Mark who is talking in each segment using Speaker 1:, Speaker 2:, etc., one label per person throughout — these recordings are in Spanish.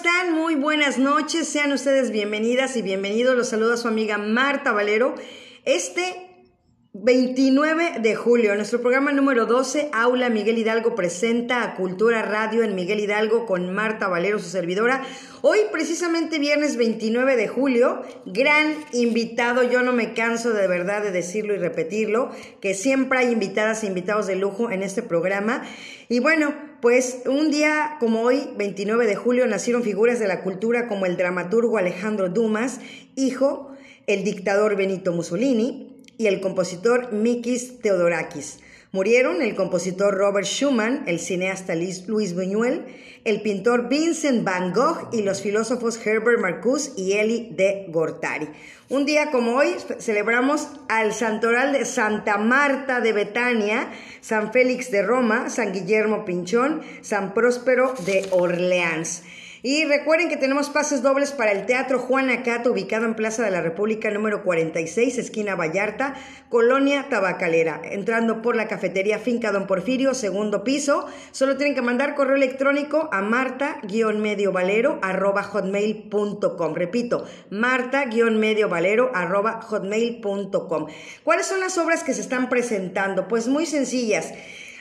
Speaker 1: están? Muy buenas noches. Sean ustedes bienvenidas y bienvenidos. Los saluda su amiga Marta Valero. Este 29 de julio, nuestro programa número 12, Aula Miguel Hidalgo presenta a Cultura Radio en Miguel Hidalgo con Marta Valero, su servidora. Hoy, precisamente viernes 29 de julio, gran invitado, yo no me canso de verdad de decirlo y repetirlo, que siempre hay invitadas e invitados de lujo en este programa. Y bueno, pues un día como hoy, 29 de julio, nacieron figuras de la cultura como el dramaturgo Alejandro Dumas, hijo, el dictador Benito Mussolini, y el compositor Mikis Theodorakis. Murieron el compositor Robert Schumann, el cineasta Luis Buñuel, el pintor Vincent Van Gogh y los filósofos Herbert Marcuse y Eli de Gortari. Un día como hoy celebramos al santoral de Santa Marta de Betania, San Félix de Roma, San Guillermo Pinchón, San Próspero de Orleans. Y recuerden que tenemos pases dobles para el Teatro Juan Acato, ubicado en Plaza de la República número 46, esquina Vallarta, Colonia Tabacalera. Entrando por la cafetería Finca Don Porfirio, segundo piso. Solo tienen que mandar correo electrónico a marta-mediovalero arroba hotmail.com. Repito, marta-mediovalero arroba hotmail.com. ¿Cuáles son las obras que se están presentando? Pues muy sencillas.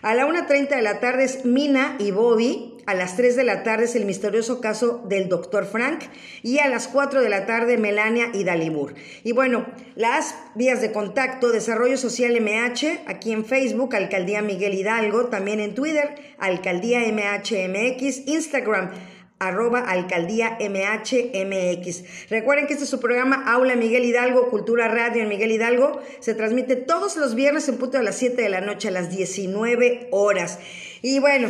Speaker 1: A la 1.30 de la tarde es Mina y Bobby. A las 3 de la tarde es el misterioso caso del doctor Frank. Y a las 4 de la tarde Melania y Dalibur. Y bueno, las vías de contacto, Desarrollo Social MH, aquí en Facebook, Alcaldía Miguel Hidalgo, también en Twitter, Alcaldía MHMX, Instagram arroba alcaldía MHMX. Recuerden que este es su programa Aula Miguel Hidalgo, Cultura Radio en Miguel Hidalgo. Se transmite todos los viernes en punto a las 7 de la noche, a las 19 horas. Y bueno,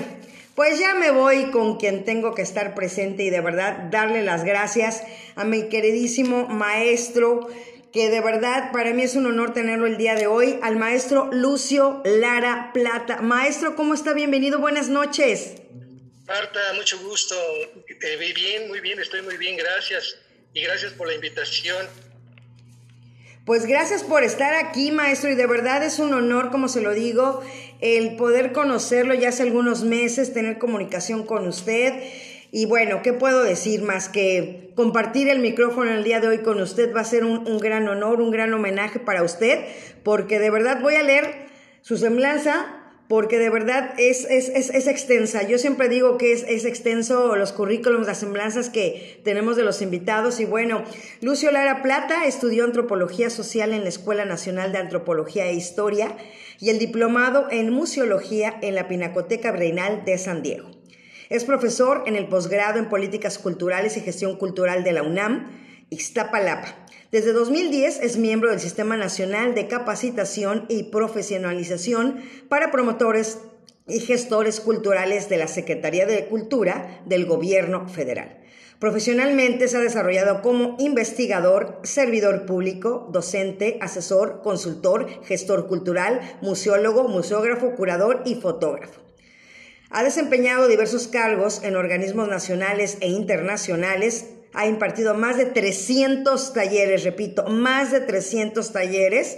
Speaker 1: pues ya me voy con quien tengo que estar presente y de verdad darle las gracias a mi queridísimo maestro que de verdad para mí es un honor tenerlo el día de hoy, al maestro Lucio Lara Plata. Maestro, ¿cómo está? Bienvenido, buenas noches.
Speaker 2: Marta, mucho gusto. Te bien, muy bien, estoy muy bien, gracias. Y gracias por la invitación.
Speaker 1: Pues gracias por estar aquí, maestro, y de verdad es un honor, como se lo digo, el poder conocerlo ya hace algunos meses, tener comunicación con usted. Y bueno, ¿qué puedo decir más que compartir el micrófono el día de hoy con usted va a ser un, un gran honor, un gran homenaje para usted, porque de verdad voy a leer su semblanza porque de verdad es, es, es, extensa. Yo siempre digo que es, es extenso los currículums, las semblanzas que tenemos de los invitados. Y bueno, Lucio Lara Plata estudió antropología social en la Escuela Nacional de Antropología e Historia y el diplomado en museología en la Pinacoteca Reinal de San Diego. Es profesor en el posgrado en políticas culturales y gestión cultural de la UNAM, Ixtapalapa desde 2010 es miembro del Sistema Nacional de Capacitación y Profesionalización para Promotores y Gestores Culturales de la Secretaría de Cultura del Gobierno Federal. Profesionalmente se ha desarrollado como investigador, servidor público, docente, asesor, consultor, gestor cultural, museólogo, museógrafo, curador y fotógrafo. Ha desempeñado diversos cargos en organismos nacionales e internacionales, ha impartido más de 300 talleres, repito, más de 300 talleres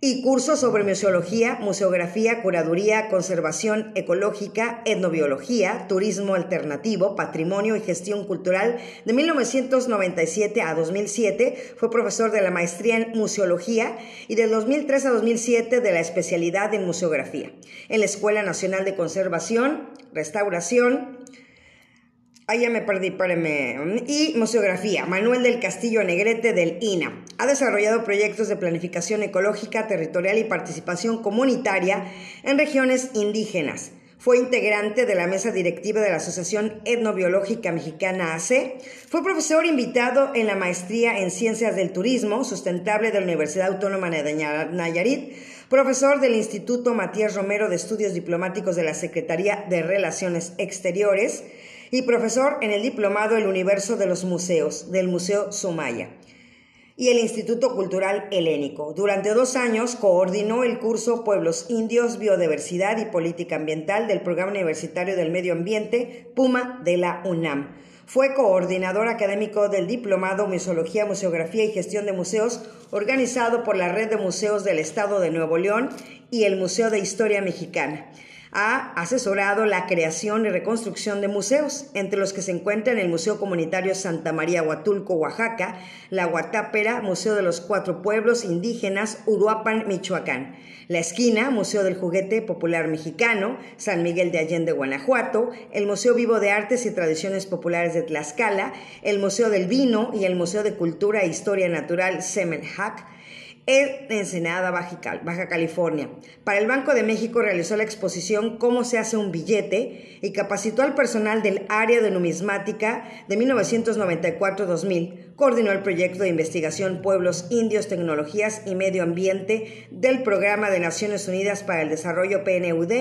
Speaker 1: y cursos sobre museología, museografía, curaduría, conservación ecológica, etnobiología, turismo alternativo, patrimonio y gestión cultural. De 1997 a 2007 fue profesor de la maestría en museología y de 2003 a 2007 de la especialidad en museografía en la Escuela Nacional de Conservación, Restauración, Ahí ya me perdí, espérenme. Y museografía, Manuel del Castillo Negrete del INA. Ha desarrollado proyectos de planificación ecológica, territorial y participación comunitaria en regiones indígenas. Fue integrante de la mesa directiva de la Asociación Etnobiológica Mexicana AC. Fue profesor invitado en la maestría en Ciencias del Turismo Sustentable de la Universidad Autónoma de Nayarit. Profesor del Instituto Matías Romero de Estudios Diplomáticos de la Secretaría de Relaciones Exteriores y profesor en el Diplomado El Universo de los Museos del Museo Sumaya y el Instituto Cultural Helénico. Durante dos años coordinó el curso Pueblos Indios, Biodiversidad y Política Ambiental del Programa Universitario del Medio Ambiente, PUMA, de la UNAM. Fue coordinador académico del Diplomado Museología, Museografía y Gestión de Museos, organizado por la Red de Museos del Estado de Nuevo León y el Museo de Historia Mexicana. Ha asesorado la creación y reconstrucción de museos, entre los que se encuentran el Museo Comunitario Santa María Huatulco, Oaxaca, la Huatápera, Museo de los Cuatro Pueblos Indígenas, Uruapan, Michoacán. La Esquina, Museo del Juguete Popular Mexicano, San Miguel de Allende, Guanajuato, el Museo Vivo de Artes y Tradiciones Populares de Tlaxcala, el Museo del Vino y el Museo de Cultura e Historia Natural Semenhac, en Ensenada, Baja California. Para el Banco de México realizó la exposición Cómo se hace un billete y capacitó al personal del área de numismática de 1994-2000. Coordinó el proyecto de investigación Pueblos Indios, Tecnologías y Medio Ambiente del Programa de Naciones Unidas para el Desarrollo PNUD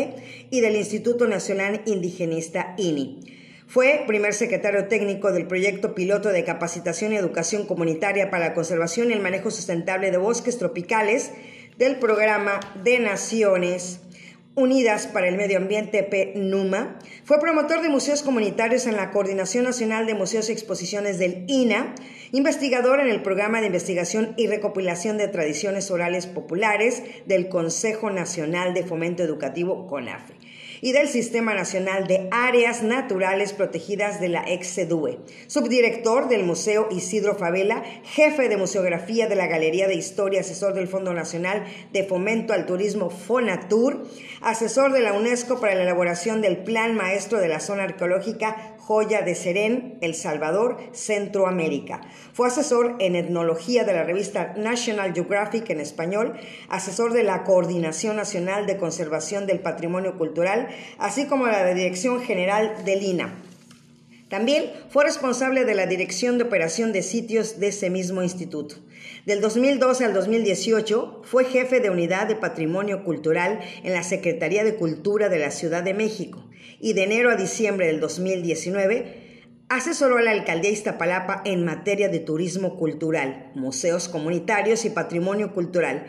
Speaker 1: y del Instituto Nacional Indigenista INI. Fue primer secretario técnico del proyecto piloto de capacitación y educación comunitaria para la conservación y el manejo sustentable de bosques tropicales del programa de Naciones Unidas para el Medio Ambiente PNUMA. Fue promotor de museos comunitarios en la Coordinación Nacional de Museos y Exposiciones del INA, investigador en el programa de investigación y recopilación de tradiciones orales populares del Consejo Nacional de Fomento Educativo CONAFE y del Sistema Nacional de Áreas Naturales Protegidas de la ex-CEDUE, subdirector del Museo Isidro Favela, jefe de museografía de la Galería de Historia, asesor del Fondo Nacional de Fomento al Turismo FONATUR, asesor de la UNESCO para la elaboración del Plan Maestro de la Zona Arqueológica Joya de Serén, El Salvador, Centroamérica. Fue asesor en etnología de la revista National Geographic en español, asesor de la Coordinación Nacional de Conservación del Patrimonio Cultural, así como la Dirección General del INA. También fue responsable de la Dirección de Operación de Sitios de ese mismo instituto. Del 2012 al 2018 fue jefe de Unidad de Patrimonio Cultural en la Secretaría de Cultura de la Ciudad de México y de enero a diciembre del 2019 asesoró a la alcaldía Iztapalapa en materia de turismo cultural, museos comunitarios y patrimonio cultural.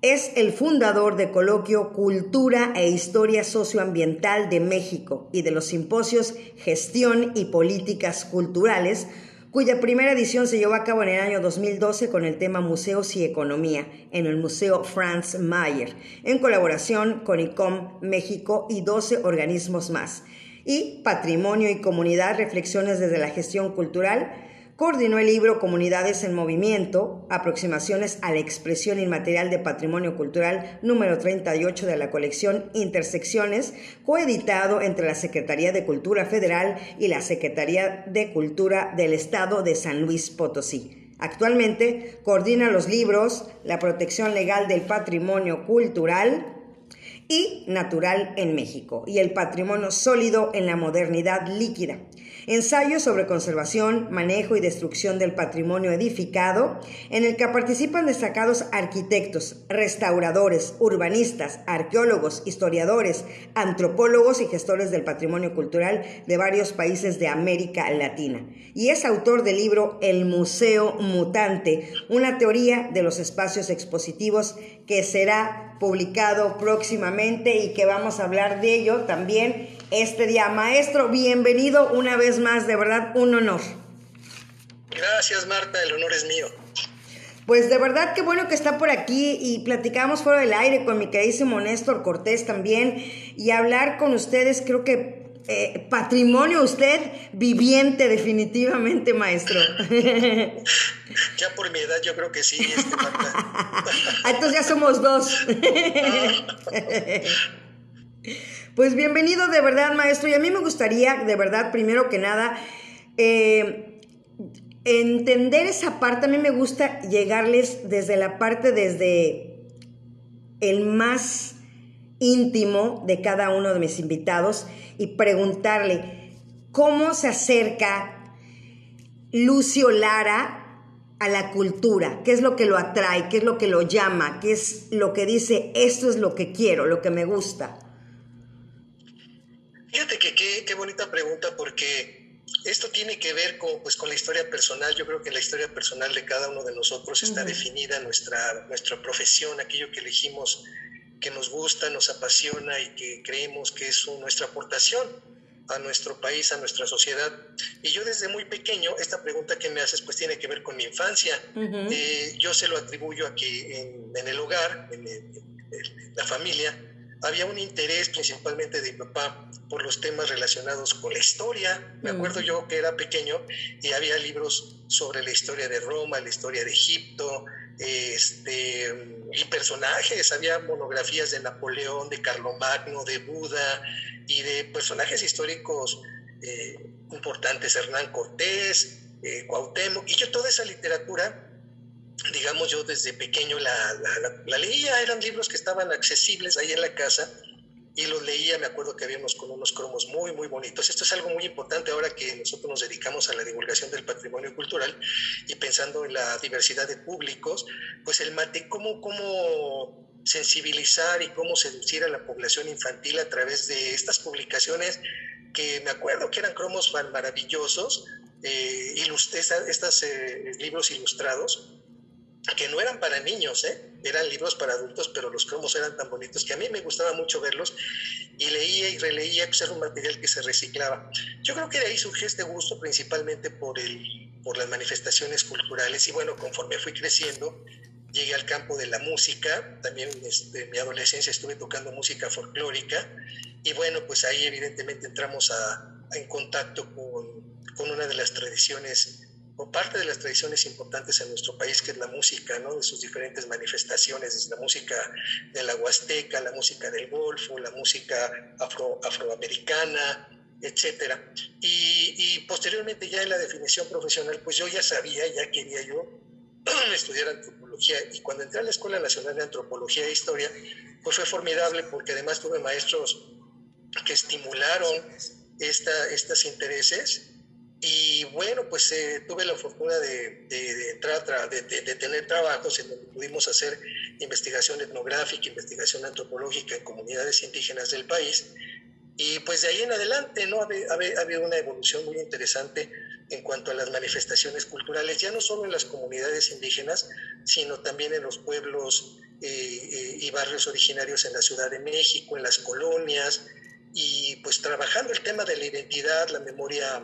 Speaker 1: Es el fundador de Coloquio Cultura e Historia Socioambiental de México y de los simposios Gestión y Políticas Culturales, cuya primera edición se llevó a cabo en el año 2012 con el tema Museos y Economía en el Museo Franz Mayer, en colaboración con ICOM México y 12 organismos más. Y Patrimonio y Comunidad, Reflexiones desde la Gestión Cultural, Coordinó el libro Comunidades en Movimiento, aproximaciones a la expresión inmaterial de patrimonio cultural número 38 de la colección Intersecciones, coeditado entre la Secretaría de Cultura Federal y la Secretaría de Cultura del Estado de San Luis Potosí. Actualmente coordina los libros La protección legal del patrimonio cultural, y natural en México y el patrimonio sólido en la modernidad líquida. Ensayos sobre conservación, manejo y destrucción del patrimonio edificado, en el que participan destacados arquitectos, restauradores, urbanistas, arqueólogos, historiadores, antropólogos y gestores del patrimonio cultural de varios países de América Latina. Y es autor del libro El Museo Mutante, una teoría de los espacios expositivos que será publicado próximamente y que vamos a hablar de ello también este día. Maestro, bienvenido una vez más, de verdad un honor.
Speaker 2: Gracias Marta, el honor es mío.
Speaker 1: Pues de verdad qué bueno que está por aquí y platicamos fuera del aire con mi queridísimo Néstor Cortés también y hablar con ustedes creo que eh, patrimonio usted viviente definitivamente maestro.
Speaker 2: ya por mi edad yo creo que sí. Este,
Speaker 1: ah, Entonces ya somos dos. Pues bienvenido de verdad, maestro. Y a mí me gustaría, de verdad, primero que nada, eh, entender esa parte. A mí me gusta llegarles desde la parte, desde el más íntimo de cada uno de mis invitados y preguntarle cómo se acerca Lucio Lara a la cultura, qué es lo que lo atrae, qué es lo que lo llama, qué es lo que dice, esto es lo que quiero, lo que me gusta.
Speaker 2: Fíjate que qué, bonita pregunta porque esto tiene que ver con, pues, con la historia personal. Yo creo que la historia personal de cada uno de nosotros está definida, nuestra, nuestra profesión, aquello que elegimos que nos gusta, nos apasiona y que creemos que es nuestra aportación a nuestro país, a nuestra sociedad. Y yo desde muy pequeño, esta pregunta que me haces pues tiene que ver con mi infancia. Eh, yo se lo atribuyo a que en, el hogar, en, la familia, había un interés principalmente de mi papá por los temas relacionados con la historia. Me acuerdo yo que era pequeño y había libros sobre la historia de Roma, la historia de Egipto, este, y personajes, había monografías de Napoleón, de Carlomagno, de Buda y de personajes históricos eh, importantes, Hernán Cortés, eh, Cuauhtémoc, y yo toda esa literatura digamos, yo desde pequeño la, la, leía, eran libros que estaban accesibles ahí en la casa y los leía, me acuerdo que habíamos con unos cromos muy, muy bonitos. Esto es algo muy importante ahora que nosotros nos dedicamos a la divulgación del patrimonio cultural y pensando en la diversidad de públicos, pues el mate, cómo, cómo sensibilizar y cómo seducir a la población infantil a través de estas publicaciones que me acuerdo que eran cromos maravillosos, eh, estos eh, libros ilustrados que no eran para niños, ¿eh? eran libros para adultos, pero los cromos eran tan bonitos que a mí me gustaba mucho verlos y leía y releía, pues era un material que se reciclaba. Yo creo que de ahí surgió este gusto principalmente por, el, por las manifestaciones culturales y bueno, conforme fui creciendo, llegué al campo de la música, también este, en mi adolescencia estuve tocando música folclórica y bueno, pues ahí evidentemente entramos a, en contacto con, con una de las tradiciones o parte de las tradiciones importantes en nuestro país, que es la música, ¿no? de sus diferentes manifestaciones, desde la música de la Huasteca, la música del Golfo, la música afro, afroamericana, etcétera. Y, y, posteriormente ya en la definición profesional, pues yo ya sabía, ya quería yo estudiar antropología y cuando entré a la Escuela Nacional de Antropología e Historia, pues fue formidable porque además tuve maestros que estimularon esta, estos intereses y bueno, pues eh, tuve la fortuna de, tener trabajos en donde pudimos hacer investigación etnográfica, investigación antropológica en comunidades indígenas del país. Y pues de ahí en adelante ¿no? ha, habido una evolución muy interesante en cuanto a las manifestaciones culturales, ya no solo en las comunidades indígenas, sino también en los pueblos eh, eh, y barrios originarios en la Ciudad de México, en las colonias, y pues trabajando el tema de la identidad, la memoria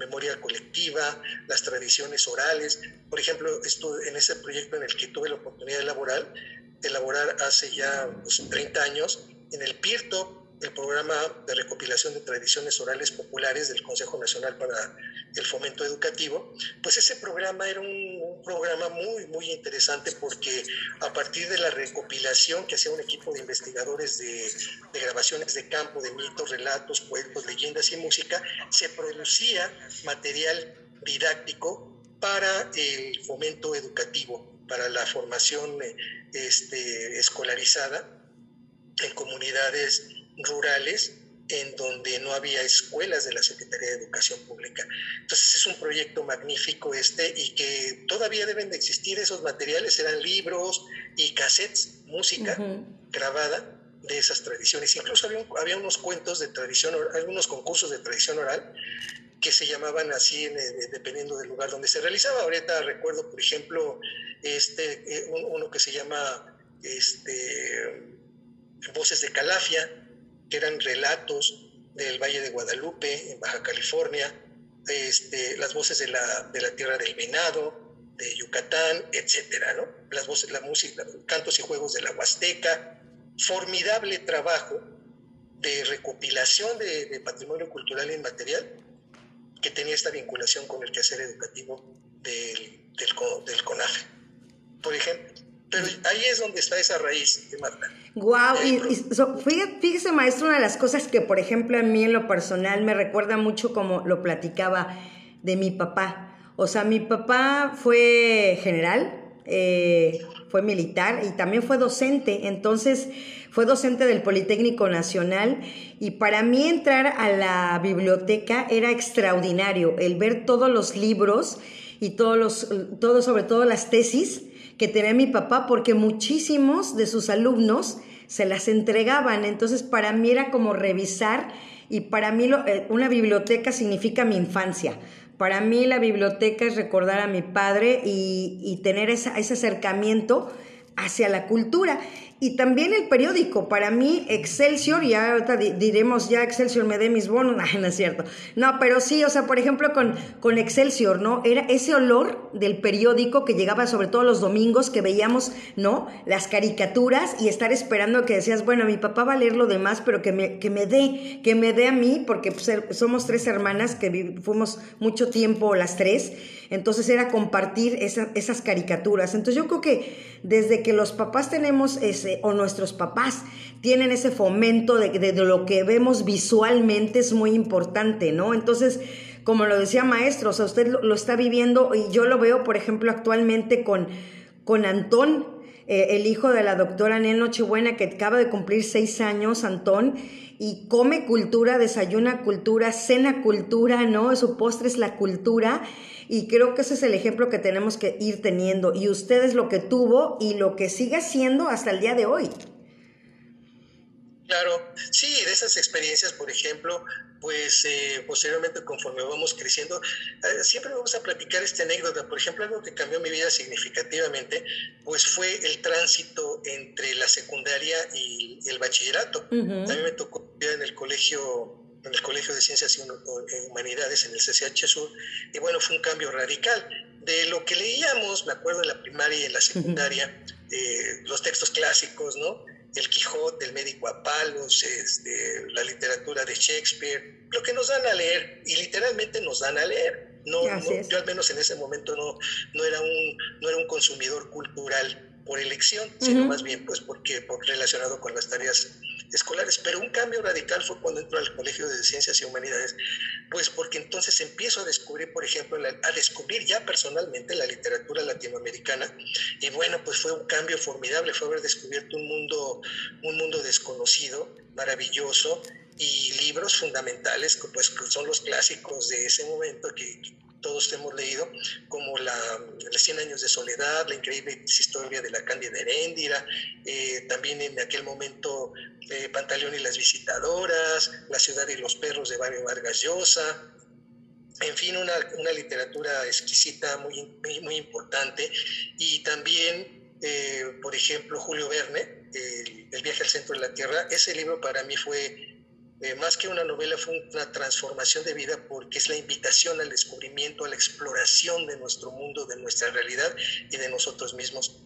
Speaker 2: memoria colectiva, las tradiciones orales. Por ejemplo, esto, en ese proyecto en el que tuve la oportunidad de elaborar, elaborar hace ya 30 pues, años, en el PIRTO, el programa de recopilación de tradiciones orales populares del Consejo Nacional para el Fomento Educativo, pues ese programa era un, programa muy, muy interesante porque a partir de la recopilación que hacía un equipo de investigadores de, grabaciones de campo, de mitos, relatos, cuentos, leyendas y música, se producía material didáctico para el fomento educativo, para la formación este, escolarizada en comunidades rurales en donde no había escuelas de la Secretaría de Educación Pública. Entonces es un proyecto magnífico este y que todavía deben de existir esos materiales, eran libros y cassettes, música grabada de esas tradiciones. Incluso había, había, unos cuentos de tradición, algunos concursos de tradición oral que se llamaban así dependiendo del lugar donde se realizaba. Ahorita recuerdo, por ejemplo, este, eh, uno que se llama este, Voces de Calafia, que eran relatos del Valle de Guadalupe, en Baja California, este, las voces de la, de la Tierra del Venado, de Yucatán, etcétera, ¿no? Las voces, la música, cantos y juegos de la Huasteca, formidable trabajo de recopilación de, patrimonio cultural inmaterial que tenía esta vinculación con el quehacer educativo del, del, del CONAFE, por ejemplo. Pero ahí es donde está esa raíz, Marta.
Speaker 1: Guau, y, fíjese, maestro, una de las cosas que, por ejemplo, a mí en lo personal me recuerda mucho como lo platicaba de mi papá. O sea, mi papá fue general, eh, fue militar y también fue docente. Entonces, fue docente del Politécnico Nacional y para mí entrar a la biblioteca era extraordinario, el ver todos los libros y todos los, todo, sobre todo las tesis que tenía mi papá porque muchísimos de sus alumnos se las entregaban. Entonces para mí era como revisar y para mí eh, una biblioteca significa mi infancia. Para mí la biblioteca es recordar a mi padre y, tener ese acercamiento hacia la cultura. Y también el periódico. Para mí, Excelsior, y ahorita diremos ya Excelsior me dé mis bonos, no, es cierto. No, pero sí, o sea, por ejemplo, con, con Excelsior, ¿no? Era ese olor del periódico que llegaba sobre todo los domingos, que veíamos, ¿no? Las caricaturas y estar esperando que decías, bueno, mi papá va a leer lo demás, pero que me, que me dé, que me dé a mí, porque pues, somos tres hermanas que fuimos mucho tiempo las tres. Entonces era compartir esas caricaturas. Entonces yo creo que desde que los papás tenemos ese, o nuestros papás tienen ese fomento de, de, lo que vemos visualmente es muy importante, ¿no? Entonces, como lo decía maestro, o sea, usted lo, está viviendo y yo lo veo, por ejemplo, actualmente con, con Antón, eh, el hijo de la doctora Nel Nochebuena, que acaba de cumplir seis años, Antón, y come cultura, desayuna cultura, cena cultura, ¿no? Su postre es la cultura. Y creo que ese es el ejemplo que tenemos que ir teniendo. Y usted es lo que tuvo y lo que sigue haciendo hasta el día de hoy.
Speaker 2: Claro, sí, de esas experiencias, por ejemplo, pues eh, posteriormente conforme vamos creciendo, eh, siempre vamos a platicar esta anécdota. Por ejemplo, algo que cambió mi vida significativamente, pues fue el tránsito entre la secundaria y, el bachillerato. A mí me tocó en el colegio en el Colegio de Ciencias y Humanidades, en el CCH Sur, y bueno, fue un cambio radical. De lo que leíamos, me acuerdo en la primaria y en la secundaria, eh, los textos clásicos, ¿no? El Quijote, el médico a palos, este, la literatura de Shakespeare, lo que nos dan a leer, y literalmente nos dan a leer. No, yo al menos en ese momento no, no, era un, no era un consumidor cultural por elección, sino más bien pues porque, por relacionado con las tareas escolares. Pero un cambio radical fue cuando entro al Colegio de Ciencias y Humanidades, pues porque entonces empiezo a descubrir, por ejemplo, a descubrir ya personalmente la literatura latinoamericana. Y bueno, pues fue un cambio formidable, fue haber descubierto un mundo, un mundo desconocido, maravilloso, y libros fundamentales, pues que son los clásicos de ese momento que, todos hemos leído, como la, Los 100 años de soledad, la increíble historia de la Cándida Heréndira, eh, también en aquel momento eh, Pantaleón y las visitadoras, La ciudad y los perros de Mario Vargas Llosa, en fin, una, una literatura exquisita, muy, muy, importante, y también, eh, por ejemplo, Julio Verne, el viaje al centro de la Tierra, ese libro para mí fue eh, más que una novela, fue una transformación de vida porque es la invitación al descubrimiento, a la exploración de nuestro mundo, de nuestra realidad y de nosotros mismos.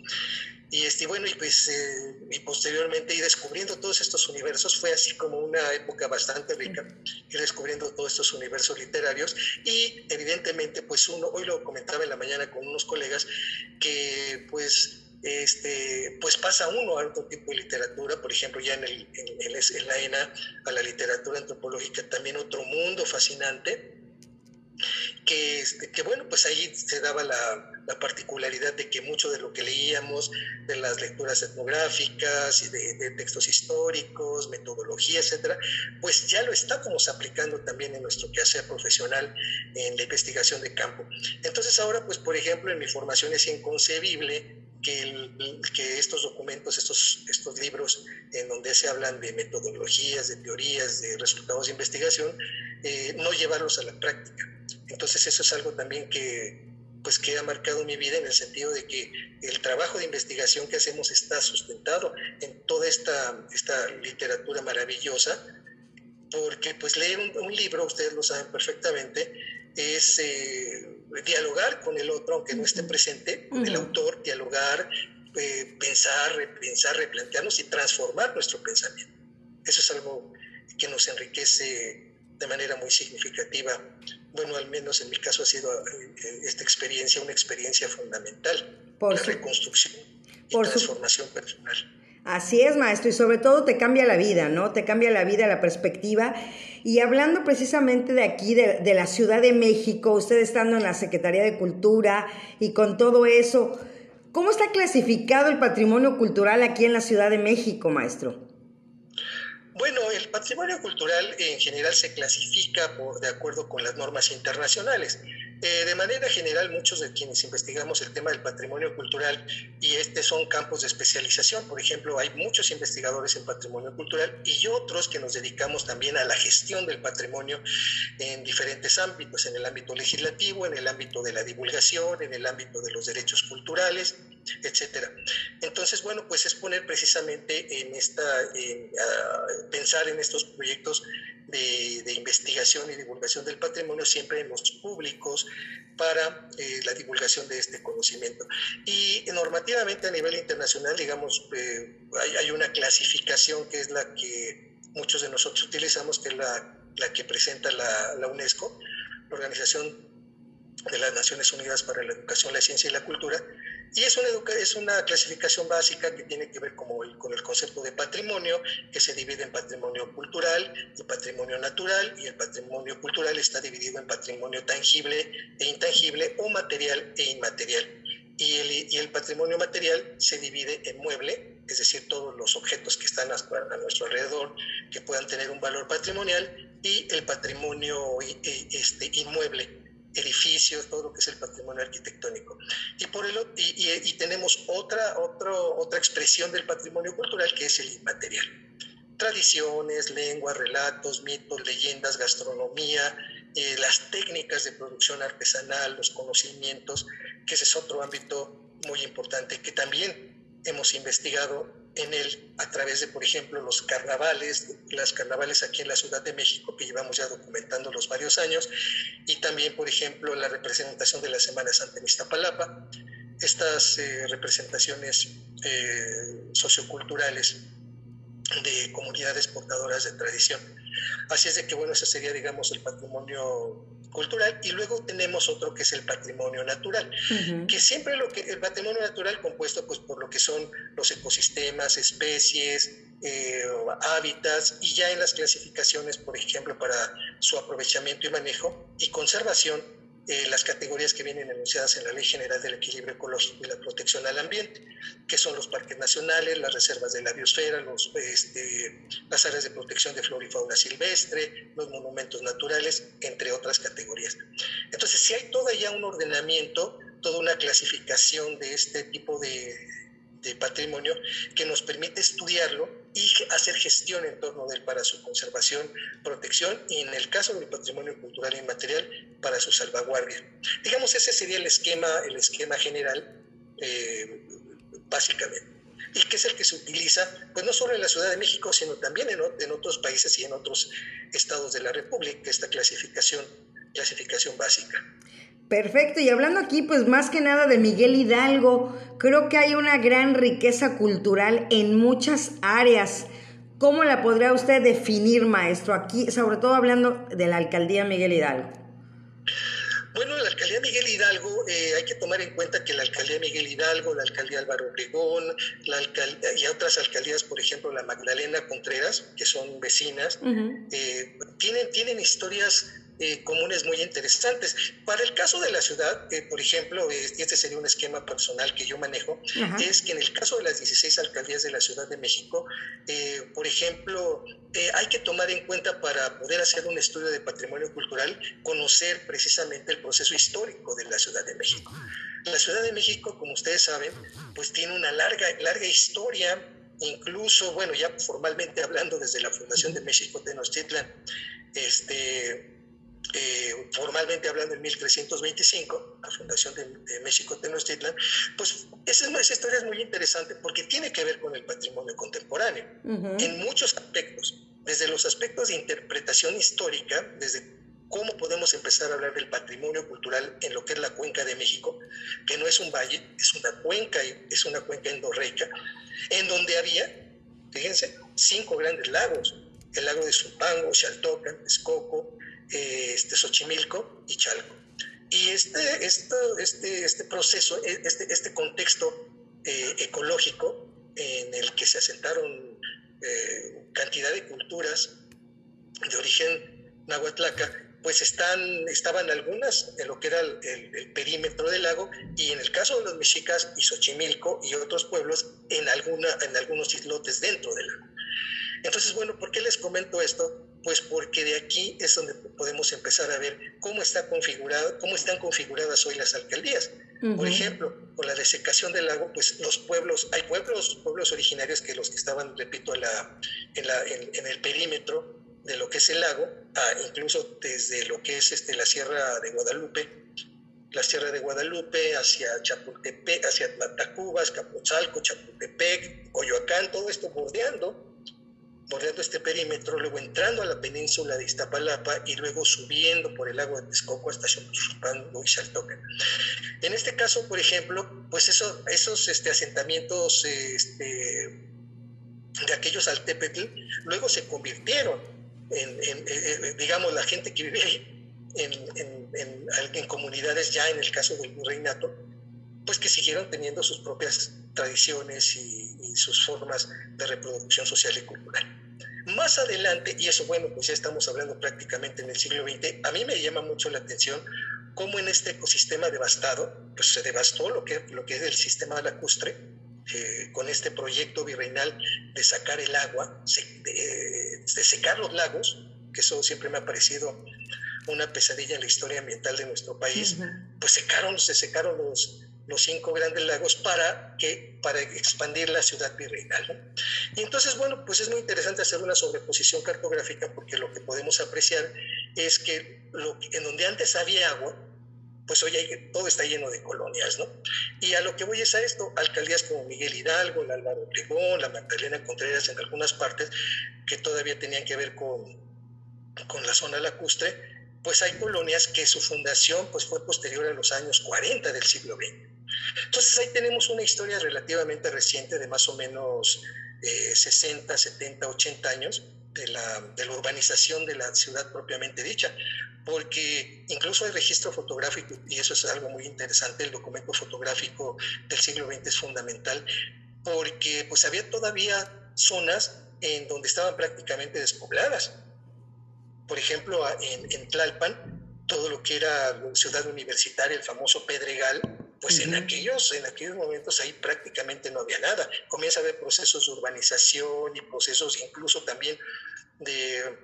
Speaker 2: Y este, bueno, y pues eh, y posteriormente ir descubriendo todos estos universos fue así como una época bastante rica, ir descubriendo todos estos universos literarios y evidentemente pues uno, hoy lo comentaba en la mañana con unos colegas, que pues este, pues pasa uno a otro tipo de literatura, por ejemplo, ya en, el, en, la ENA, a la literatura antropológica, también otro mundo fascinante, que, este, que bueno, pues ahí se daba la, la, particularidad de que mucho de lo que leíamos, de las lecturas etnográficas y de, textos históricos, metodología, etcétera, pues ya lo estábamos aplicando también en nuestro quehacer profesional en la investigación de campo. Entonces ahora, pues por ejemplo, en mi formación es inconcebible que, que, estos documentos, estos, estos libros en donde se hablan de metodologías, de teorías, de resultados de investigación, eh, no llevarlos a la práctica. Entonces eso es algo también que, pues, que ha marcado mi vida en el sentido de que el trabajo de investigación que hacemos está sustentado en toda esta, esta literatura maravillosa, porque pues leer un, libro, ustedes lo saben perfectamente, es... Eh, dialogar con el otro, aunque no esté presente, el autor, dialogar, eh, pensar, repensar, replantearnos y transformar nuestro pensamiento. Eso es algo que nos enriquece de manera muy significativa. Bueno, al menos en mi caso ha sido eh, esta experiencia una experiencia fundamental por reconstrucción y transformación personal.
Speaker 1: Así es, maestro, y sobre todo te cambia la vida, ¿no? Te cambia la vida, la perspectiva. Y hablando precisamente de aquí, de, la Ciudad de México, usted estando en la Secretaría de Cultura y con todo eso, ¿cómo está clasificado el patrimonio cultural aquí en la Ciudad de México, maestro?
Speaker 2: Bueno, el patrimonio cultural en general se clasifica por, de acuerdo con las normas internacionales. Eh, de manera general, muchos de quienes investigamos el tema del patrimonio cultural, y este son campos de especialización, por ejemplo, hay muchos investigadores en patrimonio cultural y otros que nos dedicamos también a la gestión del patrimonio en diferentes ámbitos, en el ámbito legislativo, en el ámbito de la divulgación, en el ámbito de los derechos culturales, etcétera. Entonces, bueno, pues es poner precisamente en esta, pensar en estos proyectos de, investigación y divulgación del patrimonio siempre en los públicos para eh, la divulgación de este conocimiento. Y normativamente a nivel internacional, digamos, eh, hay, una clasificación que es la que muchos de nosotros utilizamos, que es la, la que presenta la, la UNESCO, la Organización de las Naciones Unidas para la Educación, la Ciencia y la Cultura, y es una, es una clasificación básica que tiene que ver con el concepto de patrimonio, que se divide en patrimonio cultural y patrimonio natural, y el patrimonio cultural está dividido en patrimonio tangible e intangible o material e inmaterial. Y el, y el patrimonio material se divide en mueble, es decir, todos los objetos que están a, a nuestro alrededor que puedan tener un valor patrimonial, y el patrimonio eh, este, inmueble, edificios, todo lo que es el patrimonio arquitectónico. Y, por el, y, y, tenemos otra, otro, otra expresión del patrimonio cultural que es el inmaterial. Tradiciones, lenguas, relatos, mitos, leyendas, gastronomía, eh, las técnicas de producción artesanal, los conocimientos, que ese es otro ámbito muy importante que también hemos investigado en él a través de, por ejemplo, los carnavales, las carnavales aquí en la Ciudad de México, que llevamos ya documentando los varios años, y también, por ejemplo, la representación de la Semana Santa en Iztapalapa, estas eh, representaciones eh, socioculturales de comunidades portadoras de tradición. Así es de que, bueno, ese sería, digamos, el patrimonio cultural y luego tenemos otro que es el patrimonio natural, que siempre lo que el patrimonio natural compuesto pues por lo que son los ecosistemas, especies, eh, hábitats y ya en las clasificaciones, por ejemplo, para su aprovechamiento y manejo y conservación eh, las categorías que vienen enunciadas en la Ley General del Equilibrio Ecológico y la Protección al Ambiente, que son los parques nacionales, las reservas de la biosfera, los, este, las áreas de protección de flora y fauna silvestre, los monumentos naturales, entre otras categorías. Entonces, si hay todo ya un ordenamiento, toda una clasificación de este tipo de, de patrimonio que nos permite estudiarlo y hacer gestión en torno de él para su conservación, protección y en el caso del patrimonio cultural inmaterial para su salvaguardia. Digamos, ese sería el esquema, el esquema general, eh, básicamente y que es el que se utiliza, pues no solo en la Ciudad de México, sino también en, en, otros países y en otros estados de la República, esta clasificación, clasificación básica.
Speaker 1: Perfecto, y hablando aquí pues más que nada de Miguel Hidalgo, creo que hay una gran riqueza cultural en muchas áreas. ¿Cómo la podría usted definir, maestro? Aquí, sobre todo hablando de la alcaldía Miguel Hidalgo.
Speaker 2: Bueno, la alcaldía Miguel Hidalgo, eh, hay que tomar en cuenta que la alcaldía Miguel Hidalgo, la alcaldía Álvaro Obregón, la y otras alcaldías, por ejemplo, la Magdalena Contreras, que son vecinas, eh, tienen, tienen historias eh, comunes muy interesantes. Para el caso de la ciudad, eh, por ejemplo, este sería un esquema personal que yo manejo, es que en el caso de las 16 alcaldías de la Ciudad de México, eh, por ejemplo, hay que tomar en cuenta para poder hacer un estudio de patrimonio cultural, conocer precisamente el proceso histórico de la Ciudad de México. La Ciudad de México, como ustedes saben, pues tiene una larga, larga historia incluso, bueno, ya formalmente hablando desde la Fundación de México Tenochtitlan, este, eh, formalmente hablando en 1325, la fundación de, México Tenochtitlan, pues esa, esa, historia es muy interesante porque tiene que ver con el patrimonio contemporáneo en muchos aspectos, desde los aspectos de interpretación histórica, desde cómo podemos empezar a hablar del patrimonio cultural en lo que es la cuenca de México, que no es un valle, es una cuenca, es una cuenca endorreica, en donde había, fíjense, cinco grandes lagos, el lago de Zumpango, Xaltocan, Texcoco, este, Xochimilco y Chalco. Y este, esto, este, este proceso, e, este, este contexto eh, ecológico en el que se asentaron eh, cantidad de culturas de origen nahuatlaca, pues están, estaban algunas en lo que era el, perímetro del lago y en el caso de los mexicas y Xochimilco y otros pueblos en, alguna, en algunos islotes dentro del lago. Entonces, bueno, ¿por qué les comento esto? Pues porque de aquí es donde podemos empezar a ver cómo está configurado, cómo están configuradas hoy las alcaldías. Por ejemplo, con la desecación del lago, pues los pueblos, hay pueblos, pueblos originarios que los que estaban, repito, la, en, la, en, el perímetro de lo que es el lago, incluso desde lo que es este, la Sierra de Guadalupe, la Sierra de Guadalupe, hacia Chapultepec, hacia Matacubas, Capotzalco, Chapultepec, Coyoacán, todo esto bordeando bordeando este perímetro, luego entrando a la península de Iztapalapa y luego subiendo por el lago de Texcoco hasta Xochipampa y Xaltocan. En este caso, por ejemplo, pues eso, esos este, asentamientos este, de aquellos altepetl luego se convirtieron en, en, digamos, la gente que vive ahí en, en, comunidades ya en el caso del reinato, pues que siguieron teniendo sus propias tradiciones y, sus formas de reproducción social y cultural. Más adelante, y eso bueno, pues ya estamos hablando prácticamente en el siglo XX, a mí me llama mucho la atención cómo en este ecosistema devastado, pues se devastó lo que, lo que es el sistema lacustre, eh, con este proyecto virreinal de sacar el agua, de, de, secar los lagos, que eso siempre me ha parecido una pesadilla en la historia ambiental de nuestro país, pues secaron, se secaron los, los cinco grandes lagos para, que, para expandir la ciudad virreinal. Y entonces, bueno, pues es muy interesante hacer una sobreposición cartográfica porque lo que podemos apreciar es que en donde antes había agua, pues hoy hay, todo está lleno de colonias, ¿no? Y a lo que voy es a esto, alcaldías como Miguel Hidalgo, la Álvaro Obregón, la Magdalena Contreras en algunas partes que todavía tenían que ver con, con la zona lacustre, pues hay colonias que su fundación pues fue posterior a los años 40 del siglo XX. Entonces ahí tenemos una historia relativamente reciente de más o menos 60, 70, 80 años de la, de la, urbanización de la ciudad propiamente dicha, porque incluso hay registro fotográfico, y eso es algo muy interesante, el documento fotográfico del siglo XX es fundamental, porque pues había todavía zonas en donde estaban prácticamente despobladas. Por ejemplo, en, en Tlalpan, todo lo que era ciudad universitaria, el famoso Pedregal, pues en, aquellos, en aquellos momentos ahí prácticamente no había nada. Comienza a haber procesos de urbanización y procesos incluso también de,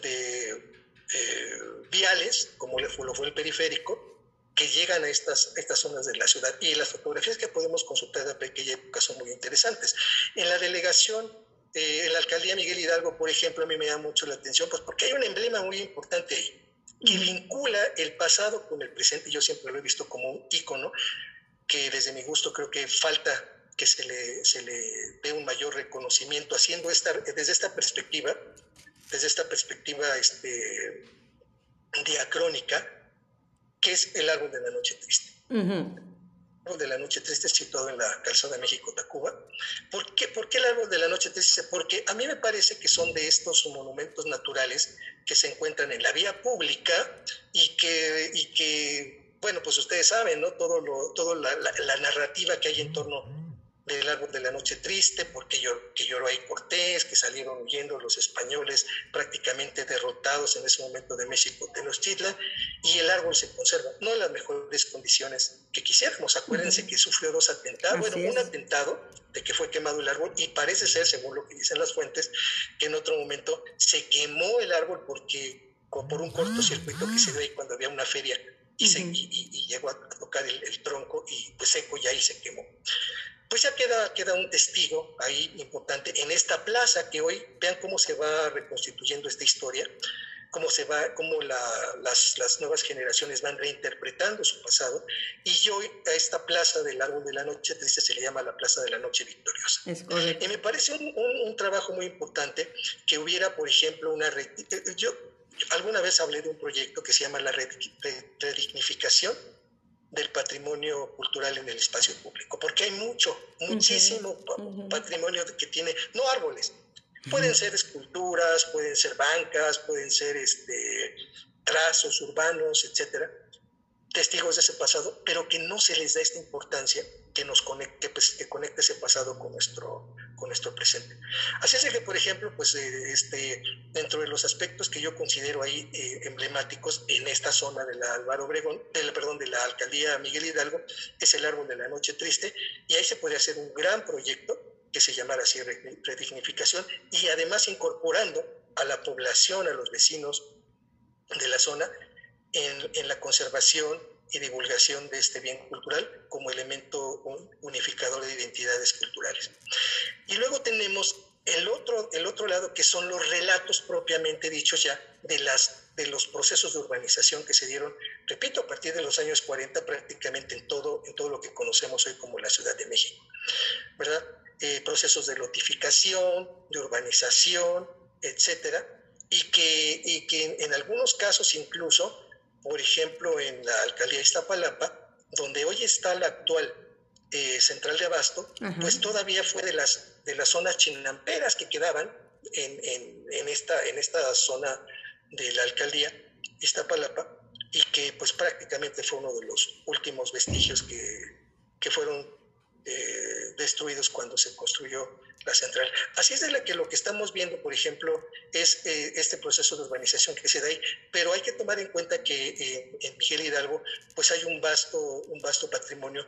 Speaker 2: de eh, viales, como lo fue el periférico, que llegan a estas, estas zonas de la ciudad. Y las fotografías que podemos consultar de aquella época son muy interesantes. En la delegación, eh, en la alcaldía Miguel Hidalgo, por ejemplo, a mí me da mucho la atención, pues porque hay un emblema muy importante ahí que vincula el pasado con el presente. Yo siempre lo he visto como un ícono que desde mi gusto creo que falta que se le, se le dé un mayor reconocimiento, haciendo esta, desde esta perspectiva, desde esta perspectiva este, diacrónica, que es el árbol de la noche triste de la noche triste situado en la calzada México-Tacuba. ¿Por qué, ¿Por qué el árbol de la noche triste? Porque a mí me parece que son de estos monumentos naturales que se encuentran en la vía pública y que, y que bueno, pues ustedes saben, ¿no? Todo lo, todo la, la narrativa que hay en torno del árbol de la noche triste, porque que lloró ahí Cortés, que salieron huyendo los españoles prácticamente derrotados en ese momento de México, Tenochtitlan, y el árbol se conserva, no en las mejores condiciones que quisiéramos. Acuérdense que sufrió dos atentados, bueno, un atentado de que fue quemado el árbol, y parece ser, según lo que dicen las fuentes, que en otro momento se quemó el árbol porque por un cortocircuito que se dio ahí cuando había una feria y, se, y, llegó a tocar el, el, tronco y pues seco y ahí se quemó pues ya queda, queda un testigo ahí importante en esta plaza que hoy, vean cómo se va reconstituyendo esta historia, cómo se va, cómo las, las, nuevas generaciones van reinterpretando su pasado, y hoy a esta plaza del árbol de la noche triste se le llama la plaza de la noche victoriosa. Y me parece un, un, trabajo muy importante que hubiera, por ejemplo, una... Yo alguna vez hablé de un proyecto que se llama la redignificación del patrimonio cultural en el espacio público, porque hay mucho, muchísimo patrimonio que tiene, no árboles, pueden ser esculturas, pueden ser bancas, pueden ser este, trazos urbanos, etcétera, testigos de ese pasado, pero que no se les da esta importancia que nos conecte, pues, que conecte ese pasado con nuestro, nuestro presente. Así es que, por ejemplo, pues eh, este, dentro de los aspectos que yo considero ahí eh, emblemáticos en esta zona de la Álvaro Obregón, del, perdón, de la alcaldía Miguel Hidalgo, es el árbol de la noche triste, y ahí se puede hacer un gran proyecto que se llamara así redignificación, y además incorporando a la población, a los vecinos de la zona, en la conservación y divulgación de este bien cultural como elemento unificador de identidades culturales. Y luego tenemos el otro, el otro lado, que son los relatos propiamente dichos ya de, las, de los procesos de urbanización que se dieron, repito, a partir de los años 40 prácticamente en todo, en todo lo que conocemos hoy como la Ciudad de México, ¿verdad? Eh, procesos de lotificación, de urbanización, etcétera, y que, y que en, algunos casos incluso, por ejemplo, en la alcaldía de Iztapalapa, donde hoy está la actual eh, central de abasto, pues todavía fue de las de las zonas chinamperas que quedaban en, en, esta, en esta zona de la alcaldía Iztapalapa y que pues prácticamente fue uno de los últimos vestigios que, que fueron eh, destruidos cuando se construyó la central. Así es de la que lo que estamos viendo, por ejemplo, es eh, este proceso de urbanización que se da ahí, pero hay que tomar en cuenta que eh, en Miguel Hidalgo pues hay un vasto, un vasto patrimonio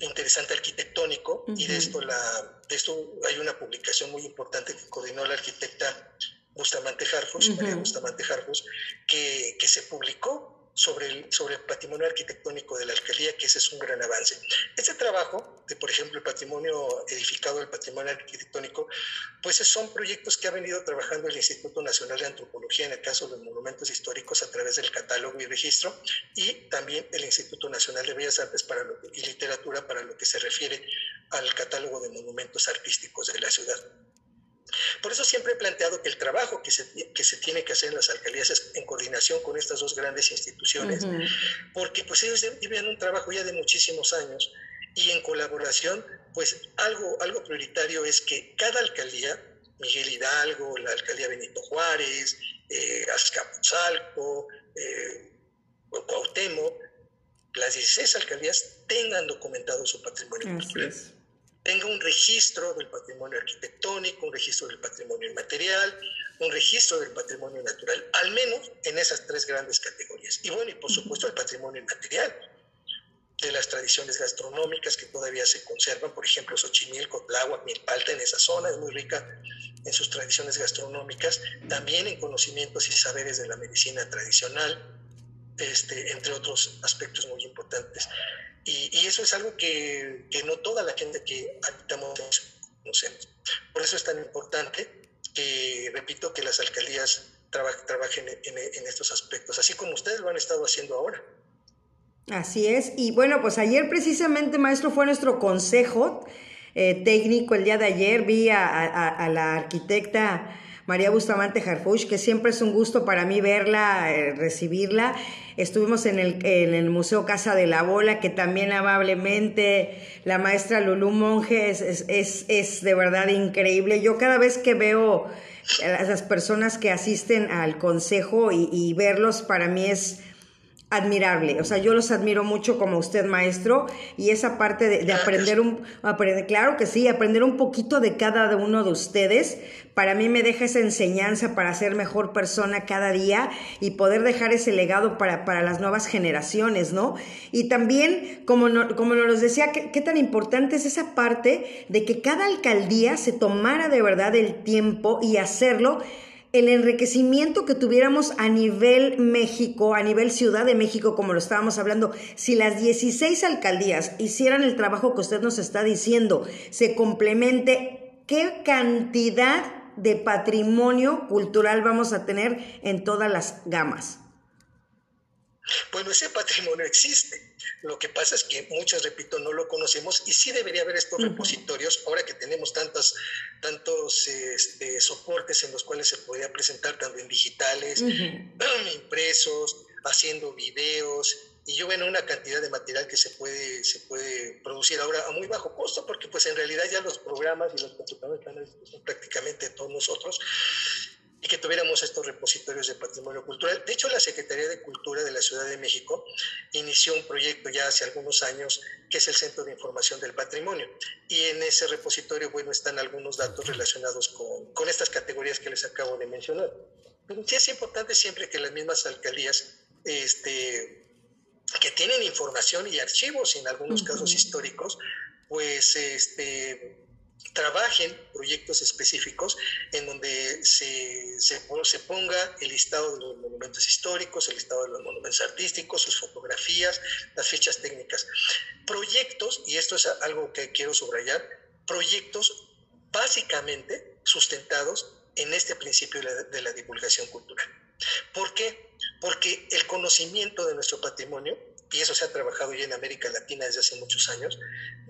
Speaker 2: interesante arquitectónico y de esto, la, de esto hay una publicación muy importante que coordinó la arquitecta Bustamante Harfus, María Bustamante Harfus, que, que se publicó sobre el, patrimonio arquitectónico de la alcaldía, que ese es un gran avance. Este trabajo, de por ejemplo el patrimonio edificado, el patrimonio arquitectónico, pues son proyectos que ha venido trabajando el Instituto Nacional de Antropología en el caso de monumentos históricos a través del catálogo y registro, y también el Instituto Nacional de Bellas Artes para y Literatura para lo que se refiere al catálogo de monumentos artísticos de la ciudad. Por eso siempre he planteado que el trabajo que se, que se tiene que hacer en las alcaldías es en coordinación con estas dos grandes instituciones, porque pues ellos viven un trabajo ya de muchísimos años y en colaboración, pues algo, algo prioritario es que cada alcaldía, Miguel Hidalgo, la alcaldía Benito Juárez, eh, Azcapotzalco, eh, Cuauhtémoc, las 16 alcaldías tengan documentado su patrimonio cultural tenga un registro del patrimonio arquitectónico, un registro del patrimonio inmaterial, un registro del patrimonio natural, al menos en esas tres grandes categorías. Y bueno, y por supuesto el patrimonio inmaterial, de las tradiciones gastronómicas que todavía se conservan, por ejemplo, Xochimilco, Tláhuac, Milpalta, en esa zona, es muy rica en sus tradiciones gastronómicas, también en conocimientos y saberes de la medicina tradicional, este, entre otros aspectos muy importantes. Y, eso es algo que, que, no toda la gente que habitamos conocemos. Por eso es tan importante que, repito, que las alcaldías trabajen en, estos aspectos, así como ustedes lo han estado haciendo ahora.
Speaker 1: Así es. Y bueno, pues ayer precisamente, maestro, fue nuestro consejo eh, técnico el día de ayer. Vi a la arquitecta María Bustamante Harfuch, que siempre es un gusto para mí verla, eh, recibirla. Estuvimos en el, Museo Casa de la Bola, que también amablemente la maestra Lulú Monge es, es, de verdad increíble. Yo cada vez que veo a las personas que asisten al consejo y verlos, para mí es admirable. O sea, yo los admiro mucho como usted, maestro, y esa parte de, aprender un, aprender, claro que sí, aprender un poquito de cada uno de ustedes, para mí me deja esa enseñanza para ser mejor persona cada día y poder dejar ese legado para, para las nuevas generaciones, ¿no? Y también, como, como nos decía, ¿qué, qué tan importante es esa parte de que cada alcaldía se tomara de verdad el tiempo y hacerlo el enriquecimiento que tuviéramos a nivel México, a nivel Ciudad de México, como lo estábamos hablando, si las 16 alcaldías hicieran el trabajo que usted nos está diciendo, se complemente, ¿qué cantidad de patrimonio cultural vamos a tener en todas las gamas?
Speaker 2: Bueno, ese patrimonio existe. Lo que pasa es que muchos, repito, no lo conocemos y sí debería haber estos repositorios, ahora que tenemos tantos, tantos este, soportes en los cuales se podría presentar también digitales, impresos, haciendo videos, y yo bueno, una cantidad de material que se puede, se puede producir ahora a muy bajo costo, porque pues en realidad ya los programas y los computadores están prácticamente todos nosotros, que tuviéramos estos repositorios de patrimonio cultural. De hecho, la Secretaría de Cultura de la Ciudad de México inició un proyecto ya hace algunos años que es el Centro de Información del Patrimonio. Y en ese repositorio, bueno, están algunos datos relacionados con, con estas categorías que les acabo de mencionar. Pero sí es importante siempre que las mismas alcaldías este, que tienen información y archivos, en algunos casos históricos, pues este, trabajen proyectos específicos en donde se, se, se, ponga el listado de los monumentos históricos, el listado de los monumentos artísticos, sus fotografías, las fichas técnicas. Proyectos, y esto es algo que quiero subrayar, proyectos básicamente sustentados en este principio de la, de la divulgación cultural. ¿Por qué? Porque el conocimiento de nuestro patrimonio y eso se ha trabajado ya en América Latina desde hace muchos años,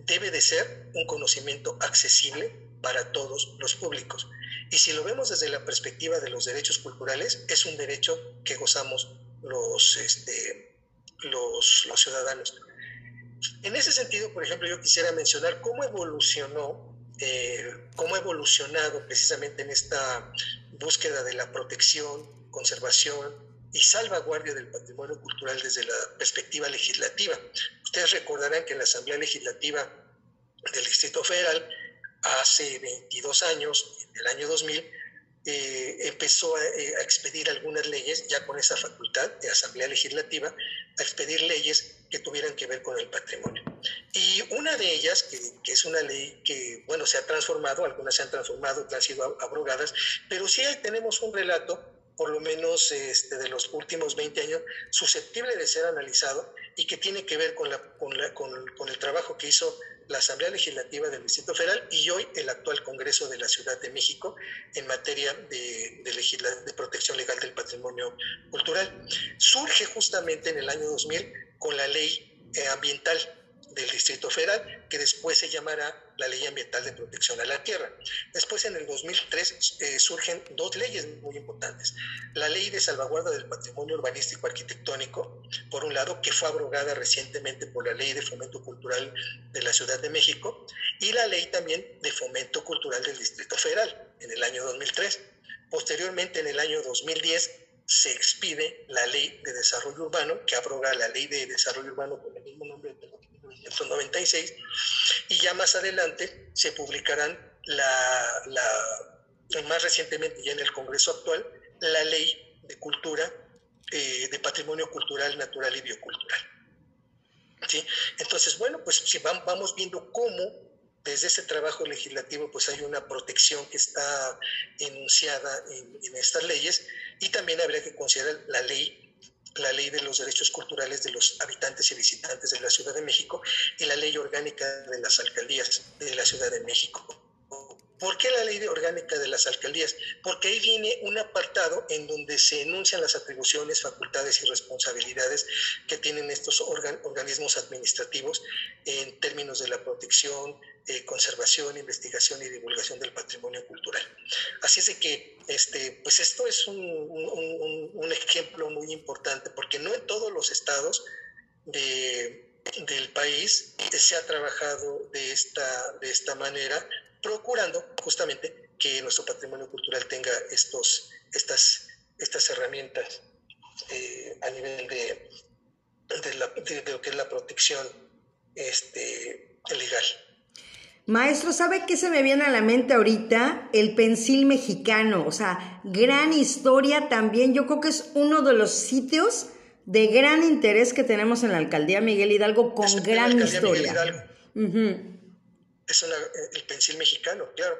Speaker 2: debe de ser un conocimiento accesible para todos los públicos. Y si lo vemos desde la perspectiva de los derechos culturales, es un derecho que gozamos los, este, los, ciudadanos. En ese sentido, por ejemplo, yo quisiera mencionar cómo evolucionó, eh, cómo ha evolucionado precisamente en esta búsqueda de la protección, conservación, y salvaguardia del patrimonio cultural desde la perspectiva legislativa. Ustedes recordarán que en la Asamblea Legislativa del Distrito Federal, hace 22 años, en el año 2000, eh, empezó eh, a, expedir algunas leyes, ya con esa facultad de Asamblea Legislativa, a expedir leyes que tuvieran que ver con el patrimonio. Y una de ellas, que, es una ley que, bueno, se ha transformado, algunas se han transformado, otras han sido abrogadas, pero sí tenemos un relato por lo menos este, de los últimos 20 años, susceptible de ser analizado y que tiene que ver con, la, con, la, con, el trabajo que hizo la Asamblea Legislativa del Distrito Federal y hoy el actual Congreso de la Ciudad de México en materia de, de, de protección legal del patrimonio cultural. Surge justamente en el año 2000 con la ley eh, ambiental del Distrito Federal, que después se llamará la Ley Ambiental de Protección a la Tierra. Después, en el 2003, eh, surgen dos leyes muy importantes. La Ley de Salvaguarda del Patrimonio Urbanístico Arquitectónico, por un lado, que fue abrogada recientemente por la Ley de Fomento Cultural de la Ciudad de México, y la Ley también de Fomento Cultural del Distrito Federal, en el año 2003. Posteriormente, en el año 2010, se expide la Ley de Desarrollo Urbano, que abroga la Ley de Desarrollo Urbano con el mismo nombre de 1996, y ya más adelante se publicarán la, la, más recientemente ya en el Congreso actual, la ley de cultura, eh, de patrimonio cultural, natural y biocultural. ¿Sí? Entonces, bueno, pues si vamos viendo cómo desde ese trabajo legislativo pues hay una protección que está enunciada en, en estas leyes y también habría que considerar la ley la ley de los derechos culturales de los habitantes y visitantes de la Ciudad de México y la ley orgánica de las alcaldías de la Ciudad de México. ¿Por qué la ley orgánica de las alcaldías? Porque ahí viene un apartado en donde se enuncian las atribuciones, facultades y responsabilidades que tienen estos organismos administrativos en términos de la protección, eh, conservación, investigación y divulgación del patrimonio cultural. Así es de que este, pues esto es un, un, ejemplo muy importante porque no en todos los estados de, del país se ha trabajado de esta, de esta manera, procurando justamente que nuestro patrimonio cultural tenga estos, estas, estas herramientas eh, a nivel de, de, la, de, lo que es la protección este, legal.
Speaker 1: Maestro, ¿sabe qué se me viene a la mente ahorita? El pensil mexicano, o sea, gran historia también. Yo creo que es uno de los sitios de gran interés que tenemos en la alcaldía Miguel Hidalgo con gran historia.
Speaker 2: Es el pensil mexicano, claro.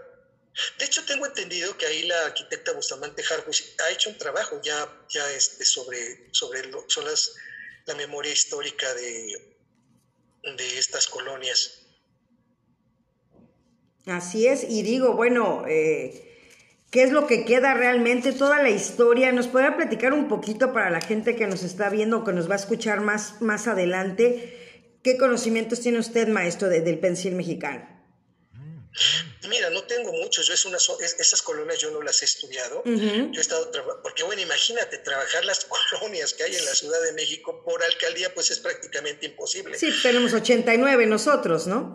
Speaker 2: De hecho, tengo entendido que ahí la arquitecta Bustamante Harbush ha hecho un trabajo ya, ya este, sobre, sobre las, la memoria histórica de, de estas colonias.
Speaker 1: Así es, y digo, bueno, eh, ¿qué es lo que queda realmente? Toda la historia, ¿nos podría platicar un poquito para la gente que nos está viendo o que nos va a escuchar más, más adelante? ¿Qué conocimientos tiene usted, maestro, del pensil mexicano?
Speaker 2: Mira, no tengo muchos, yo es una, esas colonias yo no las he estudiado, yo he estado porque bueno, imagínate, trabajar las colonias que hay en la Ciudad de México por alcaldía, pues es prácticamente imposible.
Speaker 1: Sí, tenemos 89 nosotros, ¿no?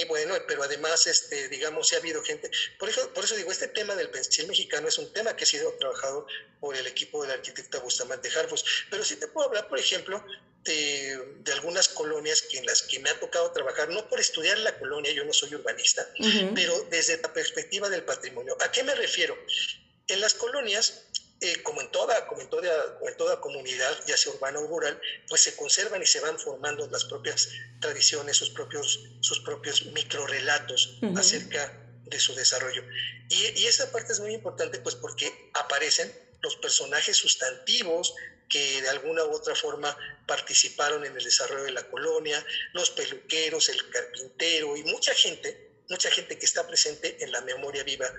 Speaker 2: Y bueno, pero además, este, digamos, si ha habido gente, por eso, por eso digo, este tema del pensil mexicano es un tema que ha sido trabajado por el equipo del arquitecta Bustamante Harfus, pero sí te puedo hablar, por ejemplo, de, de, algunas colonias que en las que me ha tocado trabajar, no por estudiar la colonia, yo no soy urbanista, pero desde la perspectiva del patrimonio. ¿A qué me refiero? En las colonias eh, como, en toda, como, en toda, en toda comunidad, ya sea urbana o rural, pues se conservan y se van formando las propias tradiciones, sus propios, sus propios microrelatos acerca de su desarrollo. Y, y, esa parte es muy importante pues porque aparecen los personajes sustantivos que de alguna u otra forma participaron en el desarrollo de la colonia, los peluqueros, el carpintero y mucha gente, mucha gente que está presente en la memoria viva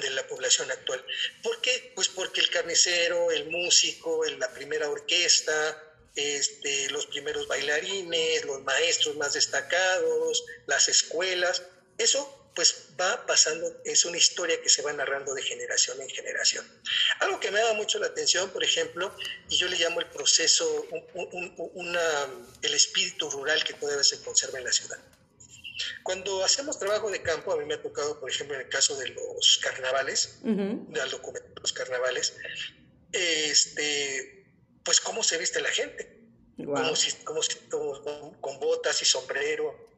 Speaker 2: de la población actual. ¿Por qué? Pues porque el carnicero, el músico, la primera orquesta, este, los primeros bailarines, los maestros más destacados, las escuelas, eso pues va pasando, es una historia que se va narrando de generación en generación. Algo que me da mucho la atención, por ejemplo, y yo le llamo el proceso, el espíritu rural que todavía se conserva en la ciudad. Cuando hacemos trabajo de campo, a mí me ha tocado, por ejemplo, en el caso de los carnavales, del documento de los carnavales, este, pues cómo se viste la gente. Como si, como si, con botas y sombrero,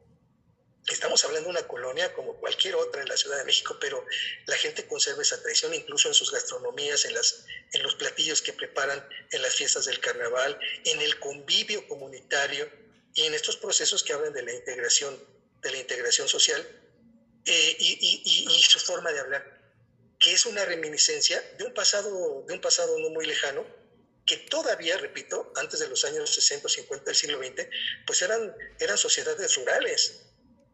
Speaker 2: Estamos hablando de una colonia como cualquier otra en la Ciudad de México, pero la gente conserva esa tradición incluso en sus gastronomías, en, las, en los platillos que preparan en las fiestas del carnaval, en el convivio comunitario y en estos procesos que hablan de la integración, de la integración social eh, y, su forma de hablar, que es una reminiscencia de un pasado, de un pasado no muy lejano, que todavía, repito, antes de los años 60 o 50 del siglo XX, pues eran, eran sociedades rurales,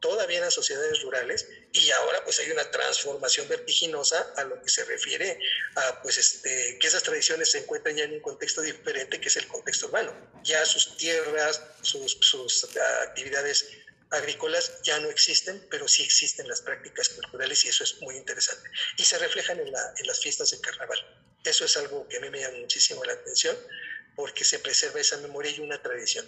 Speaker 2: todavía eran sociedades rurales y ahora pues hay una transformación vertiginosa a lo que se refiere a pues este que esas tradiciones se encuentran ya en un contexto diferente que es el contexto urbano. Ya sus tierras, sus, sus actividades agrícolas ya no existen, pero sí existen las prácticas culturales y eso es muy interesante. Y se reflejan en, la, en las fiestas de carnaval. Eso es algo que a mí me llama muchísimo la atención porque se preserva esa memoria y una tradición.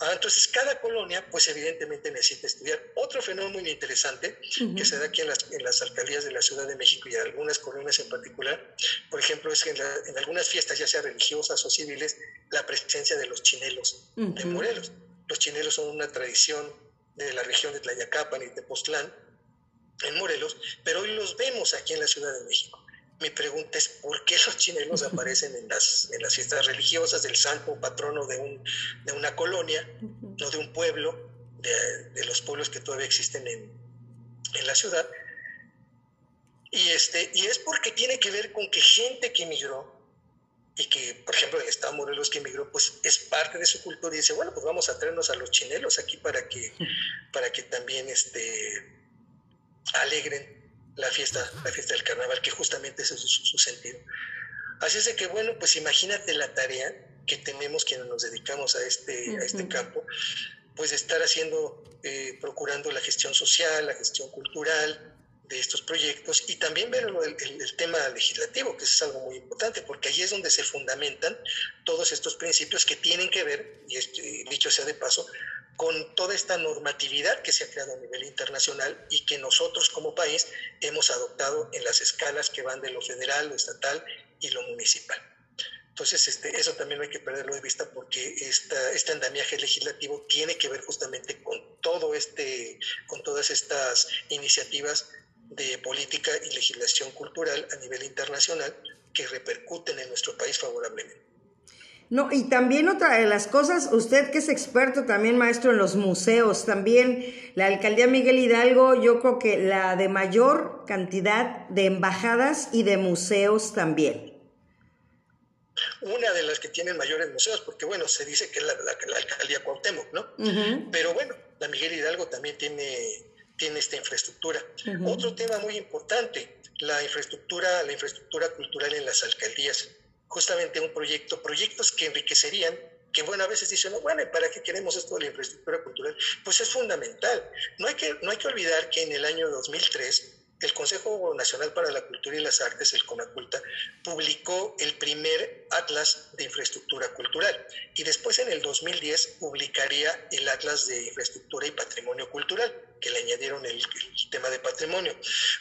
Speaker 2: Ah, entonces, cada colonia, pues evidentemente necesita estudiar. Otro fenómeno muy interesante que se da aquí en las, alcaldías de la Ciudad de México y en algunas colonias en particular, por ejemplo, es que en, algunas fiestas, ya sea religiosas o civiles, la presencia de los chinelos de Morelos. Los chinelos son una tradición de la región de Tlayacapan y de Tepoztlán, en Morelos, pero hoy los vemos aquí en la Ciudad de México. Mi pregunta es, ¿por qué los chinelos aparecen en las, en las fiestas religiosas del santo patrono de, un, de una colonia, no de un pueblo, de, de, los pueblos que todavía existen en, en la ciudad? Y, este, y es porque tiene que ver con que gente que emigró, y que, por ejemplo, el Estado Morelos que emigró, pues es parte de su cultura y dice, bueno, pues vamos a traernos a los chinelos aquí para que, para que también este, alegren la fiesta, la fiesta del carnaval, que justamente ese es su, sentido. Así es de que, bueno, pues imagínate la tarea que tenemos quienes nos dedicamos a este, a este campo, pues estar haciendo, eh, procurando la gestión social, la gestión cultural de estos proyectos y también ver el, tema legislativo, que es algo muy importante, porque ahí es donde se fundamentan todos estos principios que tienen que ver, y dicho sea de paso, con toda esta normatividad que se ha creado a nivel internacional y que nosotros como país hemos adoptado en las escalas que van de lo federal, lo estatal y lo municipal. Entonces, este, eso también no hay que perderlo de vista porque esta, este andamiaje legislativo tiene que ver justamente con todo este, con todas estas iniciativas de política y legislación cultural a nivel internacional que repercuten en nuestro país favorablemente.
Speaker 1: No, y también otra de las cosas, usted que es experto también maestro en los museos, también la alcaldía Miguel Hidalgo, yo creo que la de mayor cantidad de embajadas y de museos también.
Speaker 2: Una de las que tienen mayores museos, porque bueno, se dice que es la, la, alcaldía Cuauhtémoc, ¿no? Pero bueno, la Miguel Hidalgo también tiene, tiene esta infraestructura. Otro tema muy importante, la infraestructura, la infraestructura cultural en las alcaldías justamente un proyecto, proyectos que enriquecerían, que bueno, a veces dicen, no, bueno, ¿para qué queremos esto de la infraestructura cultural? Pues es fundamental. No hay que, no hay que olvidar que en el año 2003 el Consejo Nacional para la Cultura y las Artes, el CONACULTA, publicó el primer Atlas de Infraestructura Cultural y después en el 2010 publicaría el Atlas de Infraestructura y Patrimonio Cultural, que le añadieron el, tema de patrimonio.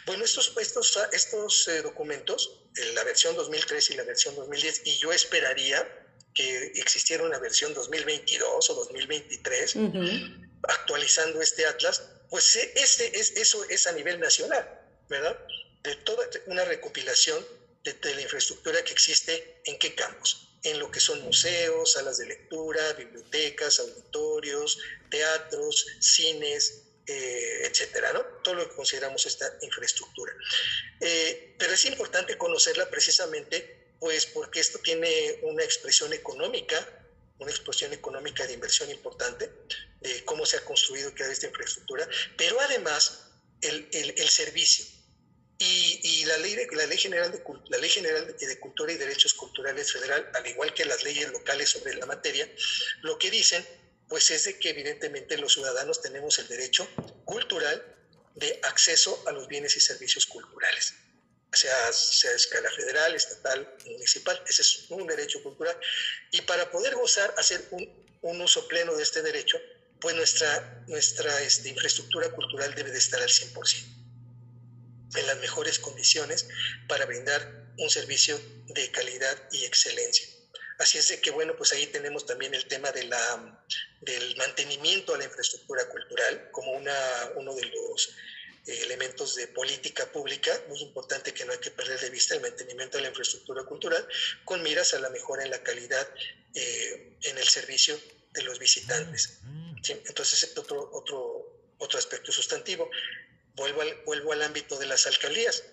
Speaker 2: Bueno, estos, estos, estos eh, documentos, la versión 2003 y la versión 2010, y yo esperaría que existiera una versión 2022 o 2023, actualizando este atlas, pues e, ese, es, eso es a nivel nacional. ¿Verdad? De toda una recopilación de, la infraestructura que existe en qué campos en lo que son museos, salas de lectura, bibliotecas, auditorios, teatros, cines, eh, etcétera, ¿no? Todo lo que consideramos esta infraestructura. Eh, pero es importante conocerla precisamente, pues, porque esto tiene una expresión económica, una expresión económica de inversión importante, de cómo se ha construido cada esta infraestructura, pero además el, el servicio y, la, ley la, ley general de, la Ley General de Cultura y Derechos Culturales Federal, al igual que las leyes locales sobre la materia, lo que dicen pues es de que evidentemente los ciudadanos tenemos el derecho cultural de acceso a los bienes y servicios culturales, sea, sea a escala federal, estatal, municipal. Ese es un derecho cultural. Y para poder gozar, hacer un, un uso pleno de este derecho, pues nuestra, nuestra este, infraestructura cultural debe de estar al 100% en las mejores condiciones para brindar un servicio de calidad y excelencia. Así es de que, bueno, pues ahí tenemos también el tema de la, del mantenimiento a la infraestructura cultural como una, uno de los eh, elementos de política pública, muy importante que no hay que perder de vista el mantenimiento de la infraestructura cultural, con miras a la mejora en la calidad eh, en el servicio de los visitantes. Entonces, este otro, otro, otro aspecto sustantivo vuelvo al, vuelvo al ámbito de las alcaldías.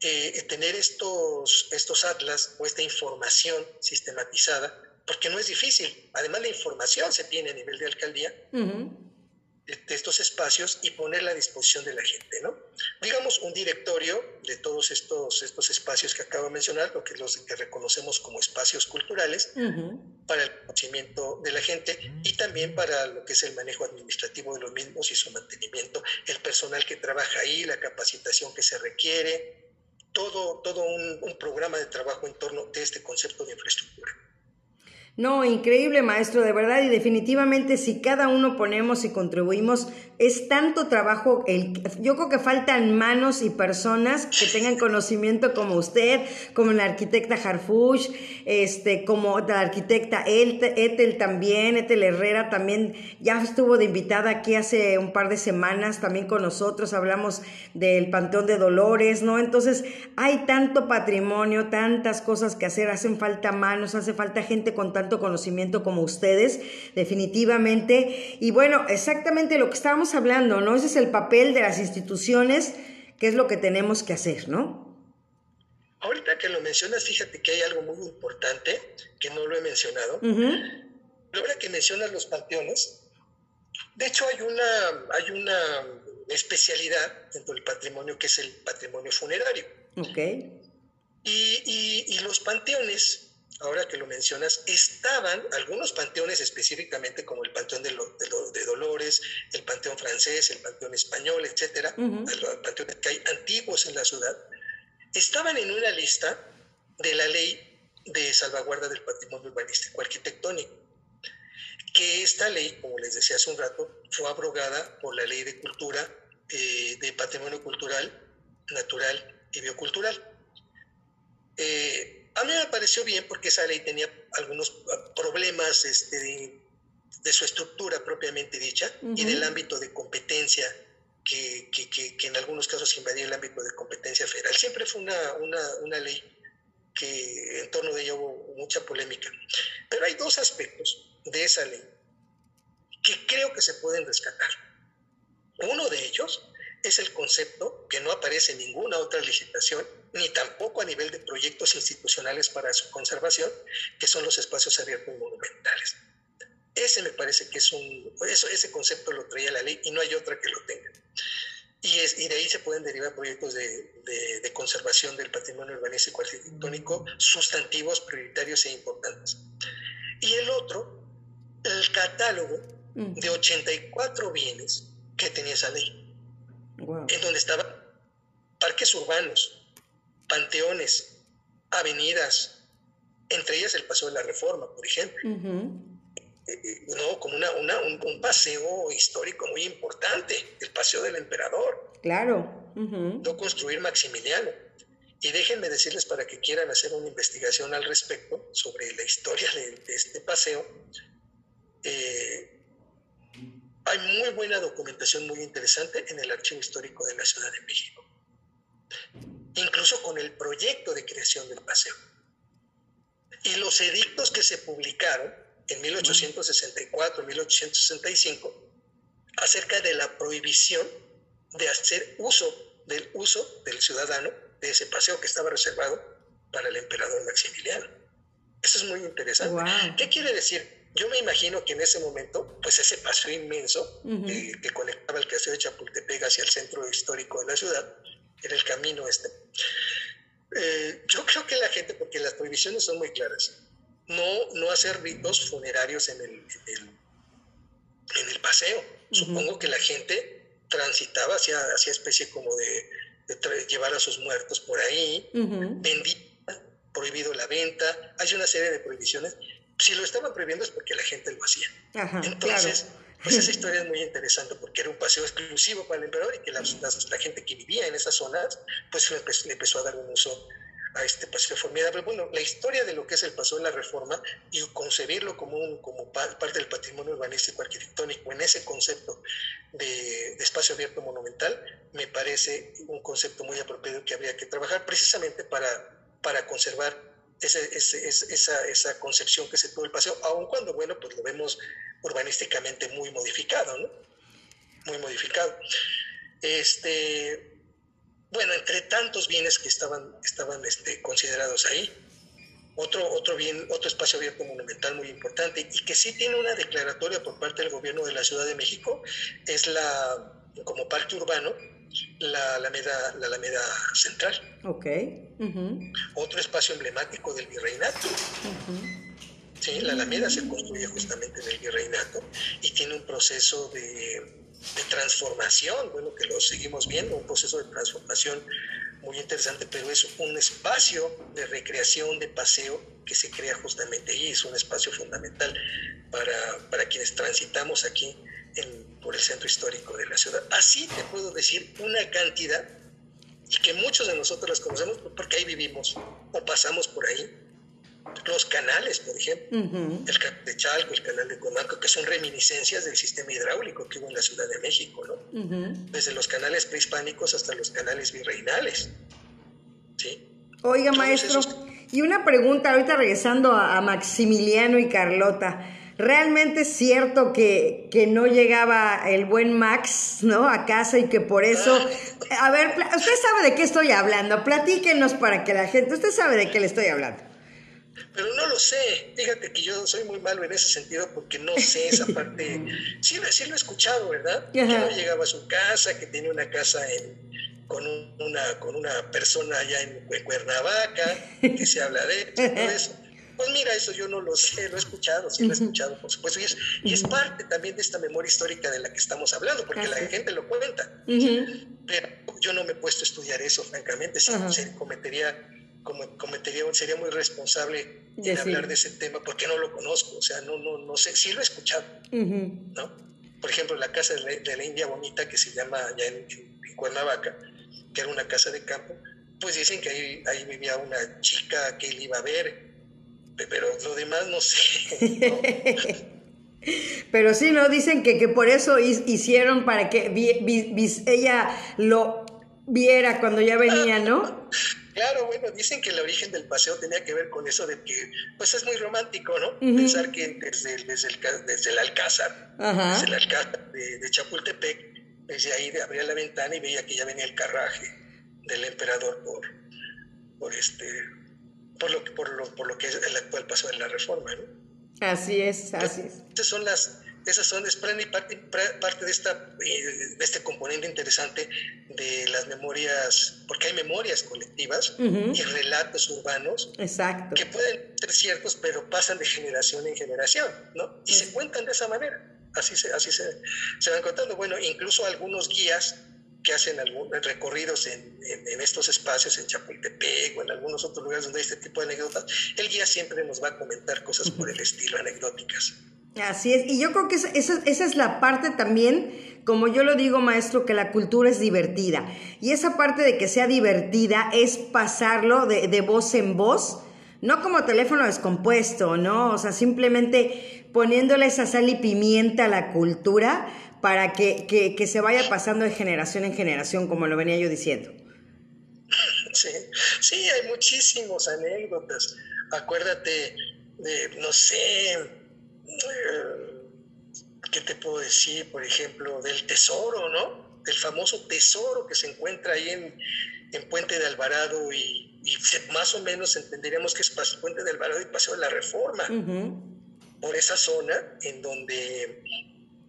Speaker 2: Eh, tener estos, estos atlas o esta información sistematizada, porque no es difícil. Además, la información se tiene a nivel de alcaldía de, estos espacios y ponerla a disposición de la gente, ¿no? Digamos, un directorio de todos estos, estos espacios que acabo de mencionar, lo que los que reconocemos como espacios culturales, para el conocimiento de la gente y también para lo que es el manejo administrativo de los mismos y su mantenimiento, el personal que trabaja ahí, la capacitación que se requiere, todo, todo un programa de trabajo en torno de este concepto de infraestructura.
Speaker 1: No, increíble maestro, de verdad, y definitivamente si cada uno ponemos y contribuimos, es tanto trabajo, el, yo creo que faltan manos y personas que tengan conocimiento como usted, como la arquitecta Harfush, este, como la arquitecta Etel también, Etel Herrera también, ya estuvo de invitada aquí hace un par de semanas también con nosotros, hablamos del Panteón de Dolores, ¿no? Entonces, hay tanto patrimonio, tantas cosas que hacer, hacen falta manos, hace falta gente con tanto conocimiento como ustedes, definitivamente. Y bueno, exactamente lo que estábamos hablando, ¿no? Ese es el papel de las instituciones, que es lo que tenemos que hacer, ¿no?
Speaker 2: Ahorita que lo mencionas, fíjate que hay algo muy importante que no lo he mencionado. Ahora que mencionas los panteones, de hecho hay una, hay una especialidad dentro del patrimonio que es el patrimonio funerario.
Speaker 1: Ok.
Speaker 2: y, y los panteones ahora que lo mencionas, estaban algunos panteones específicamente como el Panteón de, de, Dolores, el Panteón francés, el Panteón español, etcétera, los panteones que hay antiguos en la ciudad, estaban en una lista de la ley de salvaguarda del patrimonio urbanístico arquitectónico, que esta ley, como les decía hace un rato, fue abrogada por la ley de cultura, eh, de patrimonio cultural, natural y biocultural. Eh, a mí me pareció bien porque esa ley tenía algunos problemas este, de, su estructura propiamente dicha y del ámbito de competencia que, en algunos casos invadía el ámbito de competencia federal. Siempre fue una, ley que en torno de ella hubo mucha polémica. Pero hay dos aspectos de esa ley que creo que se pueden rescatar. Uno de ellos es el concepto que no aparece en ninguna otra legislación, ni tampoco a nivel de proyectos institucionales para su conservación, que son los espacios abiertos monumentales. Ese me parece que es un, eso, ese concepto lo traía la ley y no hay otra que lo tenga. Y, es, y de ahí se pueden derivar proyectos de, de, conservación del patrimonio urbanístico arquitectónico sustantivos, prioritarios e importantes. Y el otro, el catálogo de 84 bienes que tenía esa ley en donde estaban parques urbanos, panteones, avenidas, entre ellas el Paseo de la Reforma, por ejemplo. Eh, eh, no, como una, un, paseo histórico muy importante, el Paseo del Emperador.
Speaker 1: Claro.
Speaker 2: No construir Maximiliano. Y déjenme decirles para que quieran hacer una investigación al respecto sobre la historia de, este paseo. Eh, hay muy buena documentación muy interesante en el Archivo Histórico de la Ciudad de México. incluso con el proyecto de creación del paseo. Y los edictos que se publicaron en 1864, 1865, acerca de la prohibición de hacer uso del uso del ciudadano de ese paseo que estaba reservado para el emperador Maximiliano. Eso es muy interesante. ¿Qué quiere decir? Yo me imagino que en ese momento, pues ese paseo inmenso eh, que conectaba el castillo de Chapultepec hacia el centro histórico de la ciudad, era el camino este. Eh, yo creo que la gente, porque las prohibiciones son muy claras, no, no hacer ritos funerarios en el, en el, paseo. Supongo que la gente transitaba hacia, hacia especie como de, llevar a sus muertos por ahí, vendía, prohibido la venta, hay una serie de prohibiciones. Si lo estaban prohibiendo es porque la gente lo hacía. Entonces, pues esa historia es muy interesante porque era un paseo exclusivo para el emperador y que la, la, gente que vivía en esas zonas, pues le empezó a dar un uso a este paseo formidable. Bueno, la historia de lo que es el paseo de la reforma y concebirlo como, un, como parte del patrimonio urbanístico arquitectónico en ese concepto de, espacio abierto monumental, me parece un concepto muy apropiado que habría que trabajar precisamente para, para conservar ese, esa, esa, concepción que se tuvo el paseo, aun cuando, bueno, pues lo vemos urbanísticamente muy modificado, ¿no? Muy modificado. Este, bueno, entre tantos bienes que estaban, estaban este, considerados ahí, otro, otro, bien, otro espacio abierto monumental muy importante y que sí tiene una declaratoria por parte del gobierno de la Ciudad de México es la, como parque urbano, la Alameda, la Alameda Central.
Speaker 1: Ok.
Speaker 2: Otro espacio emblemático del virreinato. Sí, la Alameda se construye justamente en el virreinato y tiene un proceso de de transformación, bueno, que lo seguimos viendo, un proceso de transformación muy interesante, pero es un espacio de recreación, de paseo que se crea justamente allí, es un espacio fundamental para, para quienes transitamos aquí en, por el centro histórico de la ciudad. Así te puedo decir una cantidad y que muchos de nosotros las conocemos porque ahí vivimos o pasamos por ahí los canales, por ejemplo, el canal de Chalco, el canal de Conaco, que son reminiscencias del sistema hidráulico que hubo en la Ciudad de México, ¿no? Desde los canales prehispánicos hasta los canales virreinales. ¿Sí?
Speaker 1: Oiga, maestro, y una pregunta, ahorita regresando a, Maximiliano y Carlota. ¿Realmente es cierto que, que, no llegaba el buen Max, ¿no? A casa y que por eso... A ver, usted sabe de qué estoy hablando. Platíquenos para que la gente... Usted sabe de qué le estoy hablando.
Speaker 2: Pero no lo sé. Fíjate que yo soy muy malo en ese sentido porque no sé esa parte. Sí, sí lo he escuchado, ¿verdad? Que no llegaba a su casa, que tenía una casa con, una, con una persona allá en, Cuernavaca, que se habla de eso. Pues mira, eso yo no lo sé, lo he escuchado, sí lo he escuchado, por supuesto. Y es, y es parte también de esta memoria histórica de la que estamos hablando, porque la gente lo cuenta. Pero yo no me he puesto a estudiar eso, francamente. Sí, cometería como cometería, sería muy responsable en hablar de ese tema porque no lo conozco, o sea, no, no, no sé, sí lo he escuchado, ¿no? Por ejemplo, la casa de la, India Bonita, que se llama allá en, Cuernavaca, que era una casa de campo, pues dicen que ahí, ahí, vivía una chica que él iba a ver, pero lo demás no sé.
Speaker 1: Pero sí, ¿no? Dicen que, que por eso hicieron para que ella lo viera cuando ya venía, ¿no?
Speaker 2: Claro, bueno, dicen que el origen del paseo tenía que ver con eso de que, pues es muy romántico, ¿no? Pensar que desde, desde, el, desde el Alcázar, desde el Alcázar de, Chapultepec, desde ahí abría la ventana y veía que ya venía el carraje del emperador por, por este, por lo, por lo, por lo que es el actual paso de la reforma, ¿no?
Speaker 1: Así es, así es.
Speaker 2: Esas son las, esas son, es parte, parte de, esta, eh, de este componente interesante de las memorias, porque hay memorias colectivas y relatos urbanos
Speaker 1: Exacto.
Speaker 2: que pueden ser ciertos, pero pasan de generación en generación, ¿no? Y se cuentan de esa manera, así se, así se, se van contando. Bueno, incluso algunos guías que hacen algunos recorridos en, en, estos espacios, en Chapultepec o en algunos otros lugares donde hay este tipo de anécdotas, el guía siempre nos va a comentar cosas por el estilo, anecdóticas.
Speaker 1: Así es, y yo creo que esa, esa, es la parte también, como yo lo digo maestro, que la cultura es divertida. Y esa parte de que sea divertida es pasarlo de, de voz en voz, no como teléfono descompuesto, ¿no? O sea, simplemente poniéndole esa sal y pimienta a la cultura para que, que, que se vaya pasando de generación en generación, como lo venía yo diciendo.
Speaker 2: Sí, Sí, hay muchísimas anécdotas. Acuérdate de, no sé, eh, ¿qué te puedo decir? Por ejemplo, del tesoro, ¿no? Del famoso tesoro que se encuentra ahí en, en Puente de Alvarado y, más o menos entenderíamos que es Puente de Alvarado y Paseo de la Reforma. Por esa zona en donde,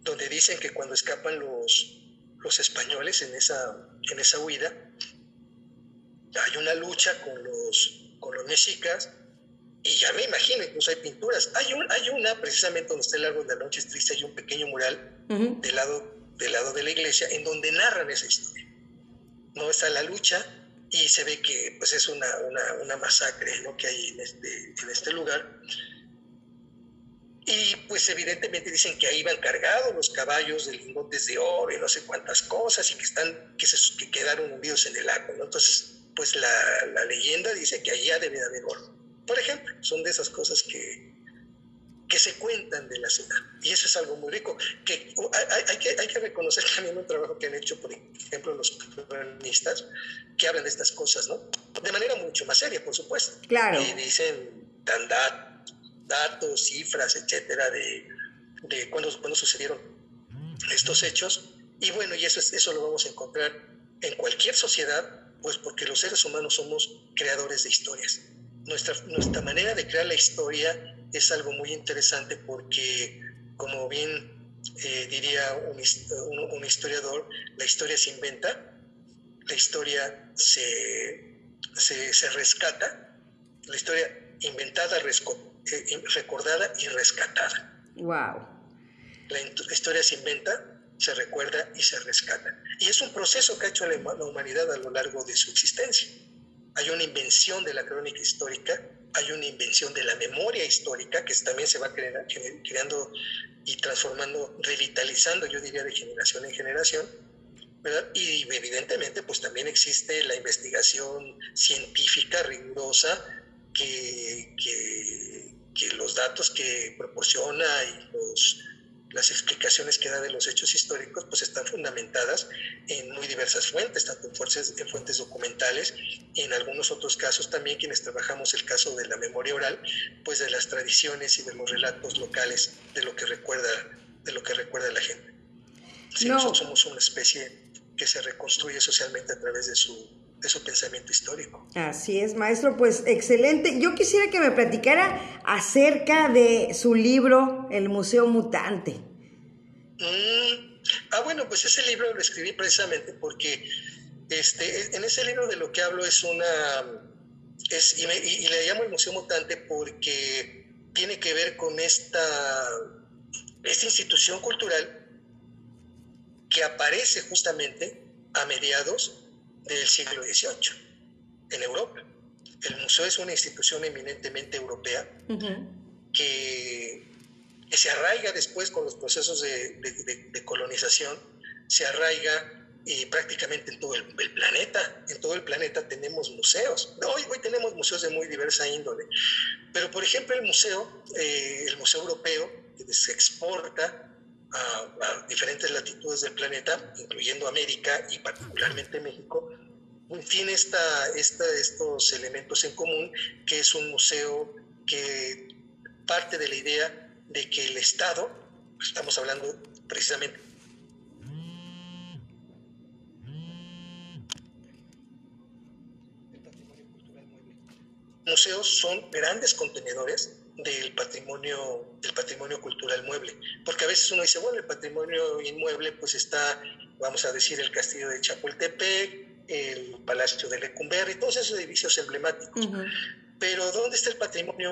Speaker 2: donde dicen que cuando escapan los, los españoles en esa, en esa huida, hay una lucha con los, con los mexicas y ya me imagino, incluso hay pinturas. Hay, un, hay una, precisamente donde está el árbol de la noche es triste, hay un pequeño mural del, lado, del lado de la iglesia en donde narran esa historia. No está la lucha y se ve que pues, es una, una, una masacre ¿no? que hay en este, en este lugar. Y pues evidentemente dicen que ahí van cargados los caballos de lingotes de oro y no sé cuántas cosas y que, están, que, se, que quedaron hundidos en el lago. ¿no? Entonces, pues la, la leyenda dice que allá debe de haber oro. Por ejemplo, son de esas cosas que, que se cuentan de la ciudad. Y eso es algo muy rico. Que hay, que, hay que reconocer también un trabajo que han hecho, por ejemplo, los cronistas, que hablan de estas cosas, ¿no? De manera mucho más seria, por supuesto.
Speaker 1: Claro.
Speaker 2: Y dicen, dan datos, cifras, etcétera, de, de cuándo, sucedieron estos hechos. Y bueno, y eso, eso lo vamos a encontrar en cualquier sociedad, pues porque los seres humanos somos creadores de historias nuestra, nuestra manera de crear la historia es algo muy interesante porque, como bien eh, diría un, historiador, la historia se inventa, la historia se, se, rescata, la historia inventada, eh, recordada y rescatada.
Speaker 1: Wow.
Speaker 2: La, historia se inventa, se recuerda y se rescata. Y es un proceso que ha hecho la humanidad a lo largo de su existencia hay una invención de la crónica histórica, hay una invención de la memoria histórica que también se va creando y transformando, revitalizando, yo diría, de generación en generación. Y evidentemente, pues también existe la investigación científica rigurosa que, que, que los datos que proporciona y los las explicaciones que da de los hechos históricos pues están fundamentadas en muy diversas fuentes, tanto en fuentes, en fuentes documentales y en algunos otros casos también quienes trabajamos el caso de la memoria oral, pues de las tradiciones y de los relatos locales de lo que recuerda, de lo que recuerda la gente. Nosotros somos una especie que se reconstruye socialmente a través de su, de su pensamiento histórico.
Speaker 1: Así es, maestro, pues excelente. Yo quisiera que me platicara acerca de su libro, El Museo Mutante.
Speaker 2: Mm, ah, bueno, pues ese libro lo escribí precisamente porque este, en ese libro de lo que hablo es una... Es, y, y le llamo el Museo Mutante porque tiene que ver con esta, esta institución cultural que aparece justamente a mediados del siglo XVIII en Europa. El museo es una institución eminentemente europea que, se arraiga después con los procesos de, colonización, se arraiga y prácticamente en todo el, planeta. En todo el planeta tenemos museos. Hoy, hoy tenemos museos de muy diversa índole. Pero, por ejemplo, el museo, eh, el Museo Europeo, que se exporta a, diferentes latitudes del planeta, incluyendo América y particularmente México, tiene esta, estos elementos en común, que es un museo que parte de la idea de que el Estado, estamos hablando precisamente museos son grandes contenedores del patrimonio, del patrimonio cultural mueble. Porque a veces uno dice, bueno, el patrimonio inmueble pues está, vamos a decir, el castillo de Chapultepec, el Palacio de Lecumberri, todos esos edificios emblemáticos. Pero ¿dónde está el patrimonio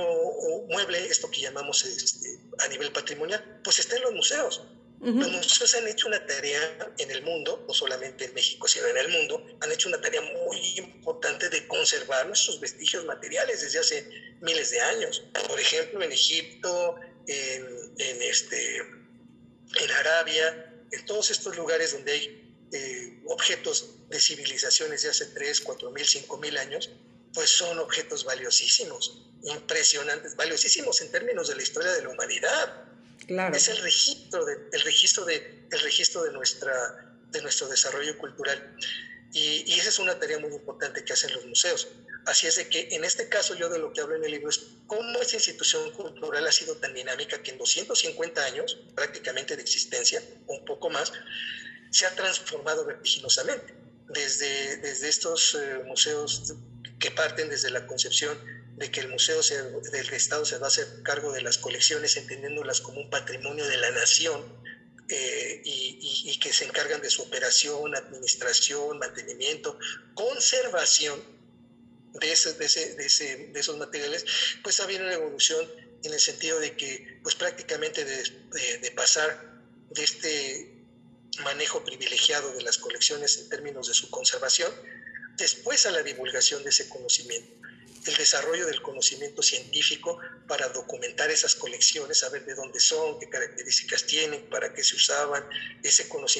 Speaker 2: mueble, esto que llamamos este, a nivel patrimonial? Pues está en los museos. Los museos han hecho una tarea en el mundo, no solamente en México, sino en el mundo, han hecho una tarea muy importante de conservar nuestros vestigios materiales desde hace miles de años. Por ejemplo, en Egipto, en, en este, en Arabia, en todos estos lugares donde hay eh, objetos de civilizaciones de hace 3, 4 mil, 5 mil años, pues son objetos valiosísimos, impresionantes, valiosísimos en términos de la historia de la humanidad. Es el registro de, el registro de, el registro de, nuestra, de nuestro desarrollo cultural. Y, esa es una tarea muy importante que hacen los museos. Así es de que en este caso yo de lo que hablo en el libro es cómo esta institución cultural ha sido tan dinámica que en 250 años prácticamente de existencia, un poco más, se ha transformado vertiginosamente. Desde, desde estos eh, museos que parten desde la concepción de que el museo del Estado se va a hacer cargo de las colecciones, entendiéndolas como un patrimonio de la nación, eh, y, que se encargan de su operación, administración, mantenimiento, conservación de, ese, de, de, esos materiales, pues ha habido una evolución en el sentido de que pues prácticamente de pasar de este manejo privilegiado de las colecciones en términos de su conservación, después a la divulgación de ese conocimiento el desarrollo del conocimiento científico para documentar esas colecciones, saber de dónde son, qué características tienen, para qué se usaban, ese conocimiento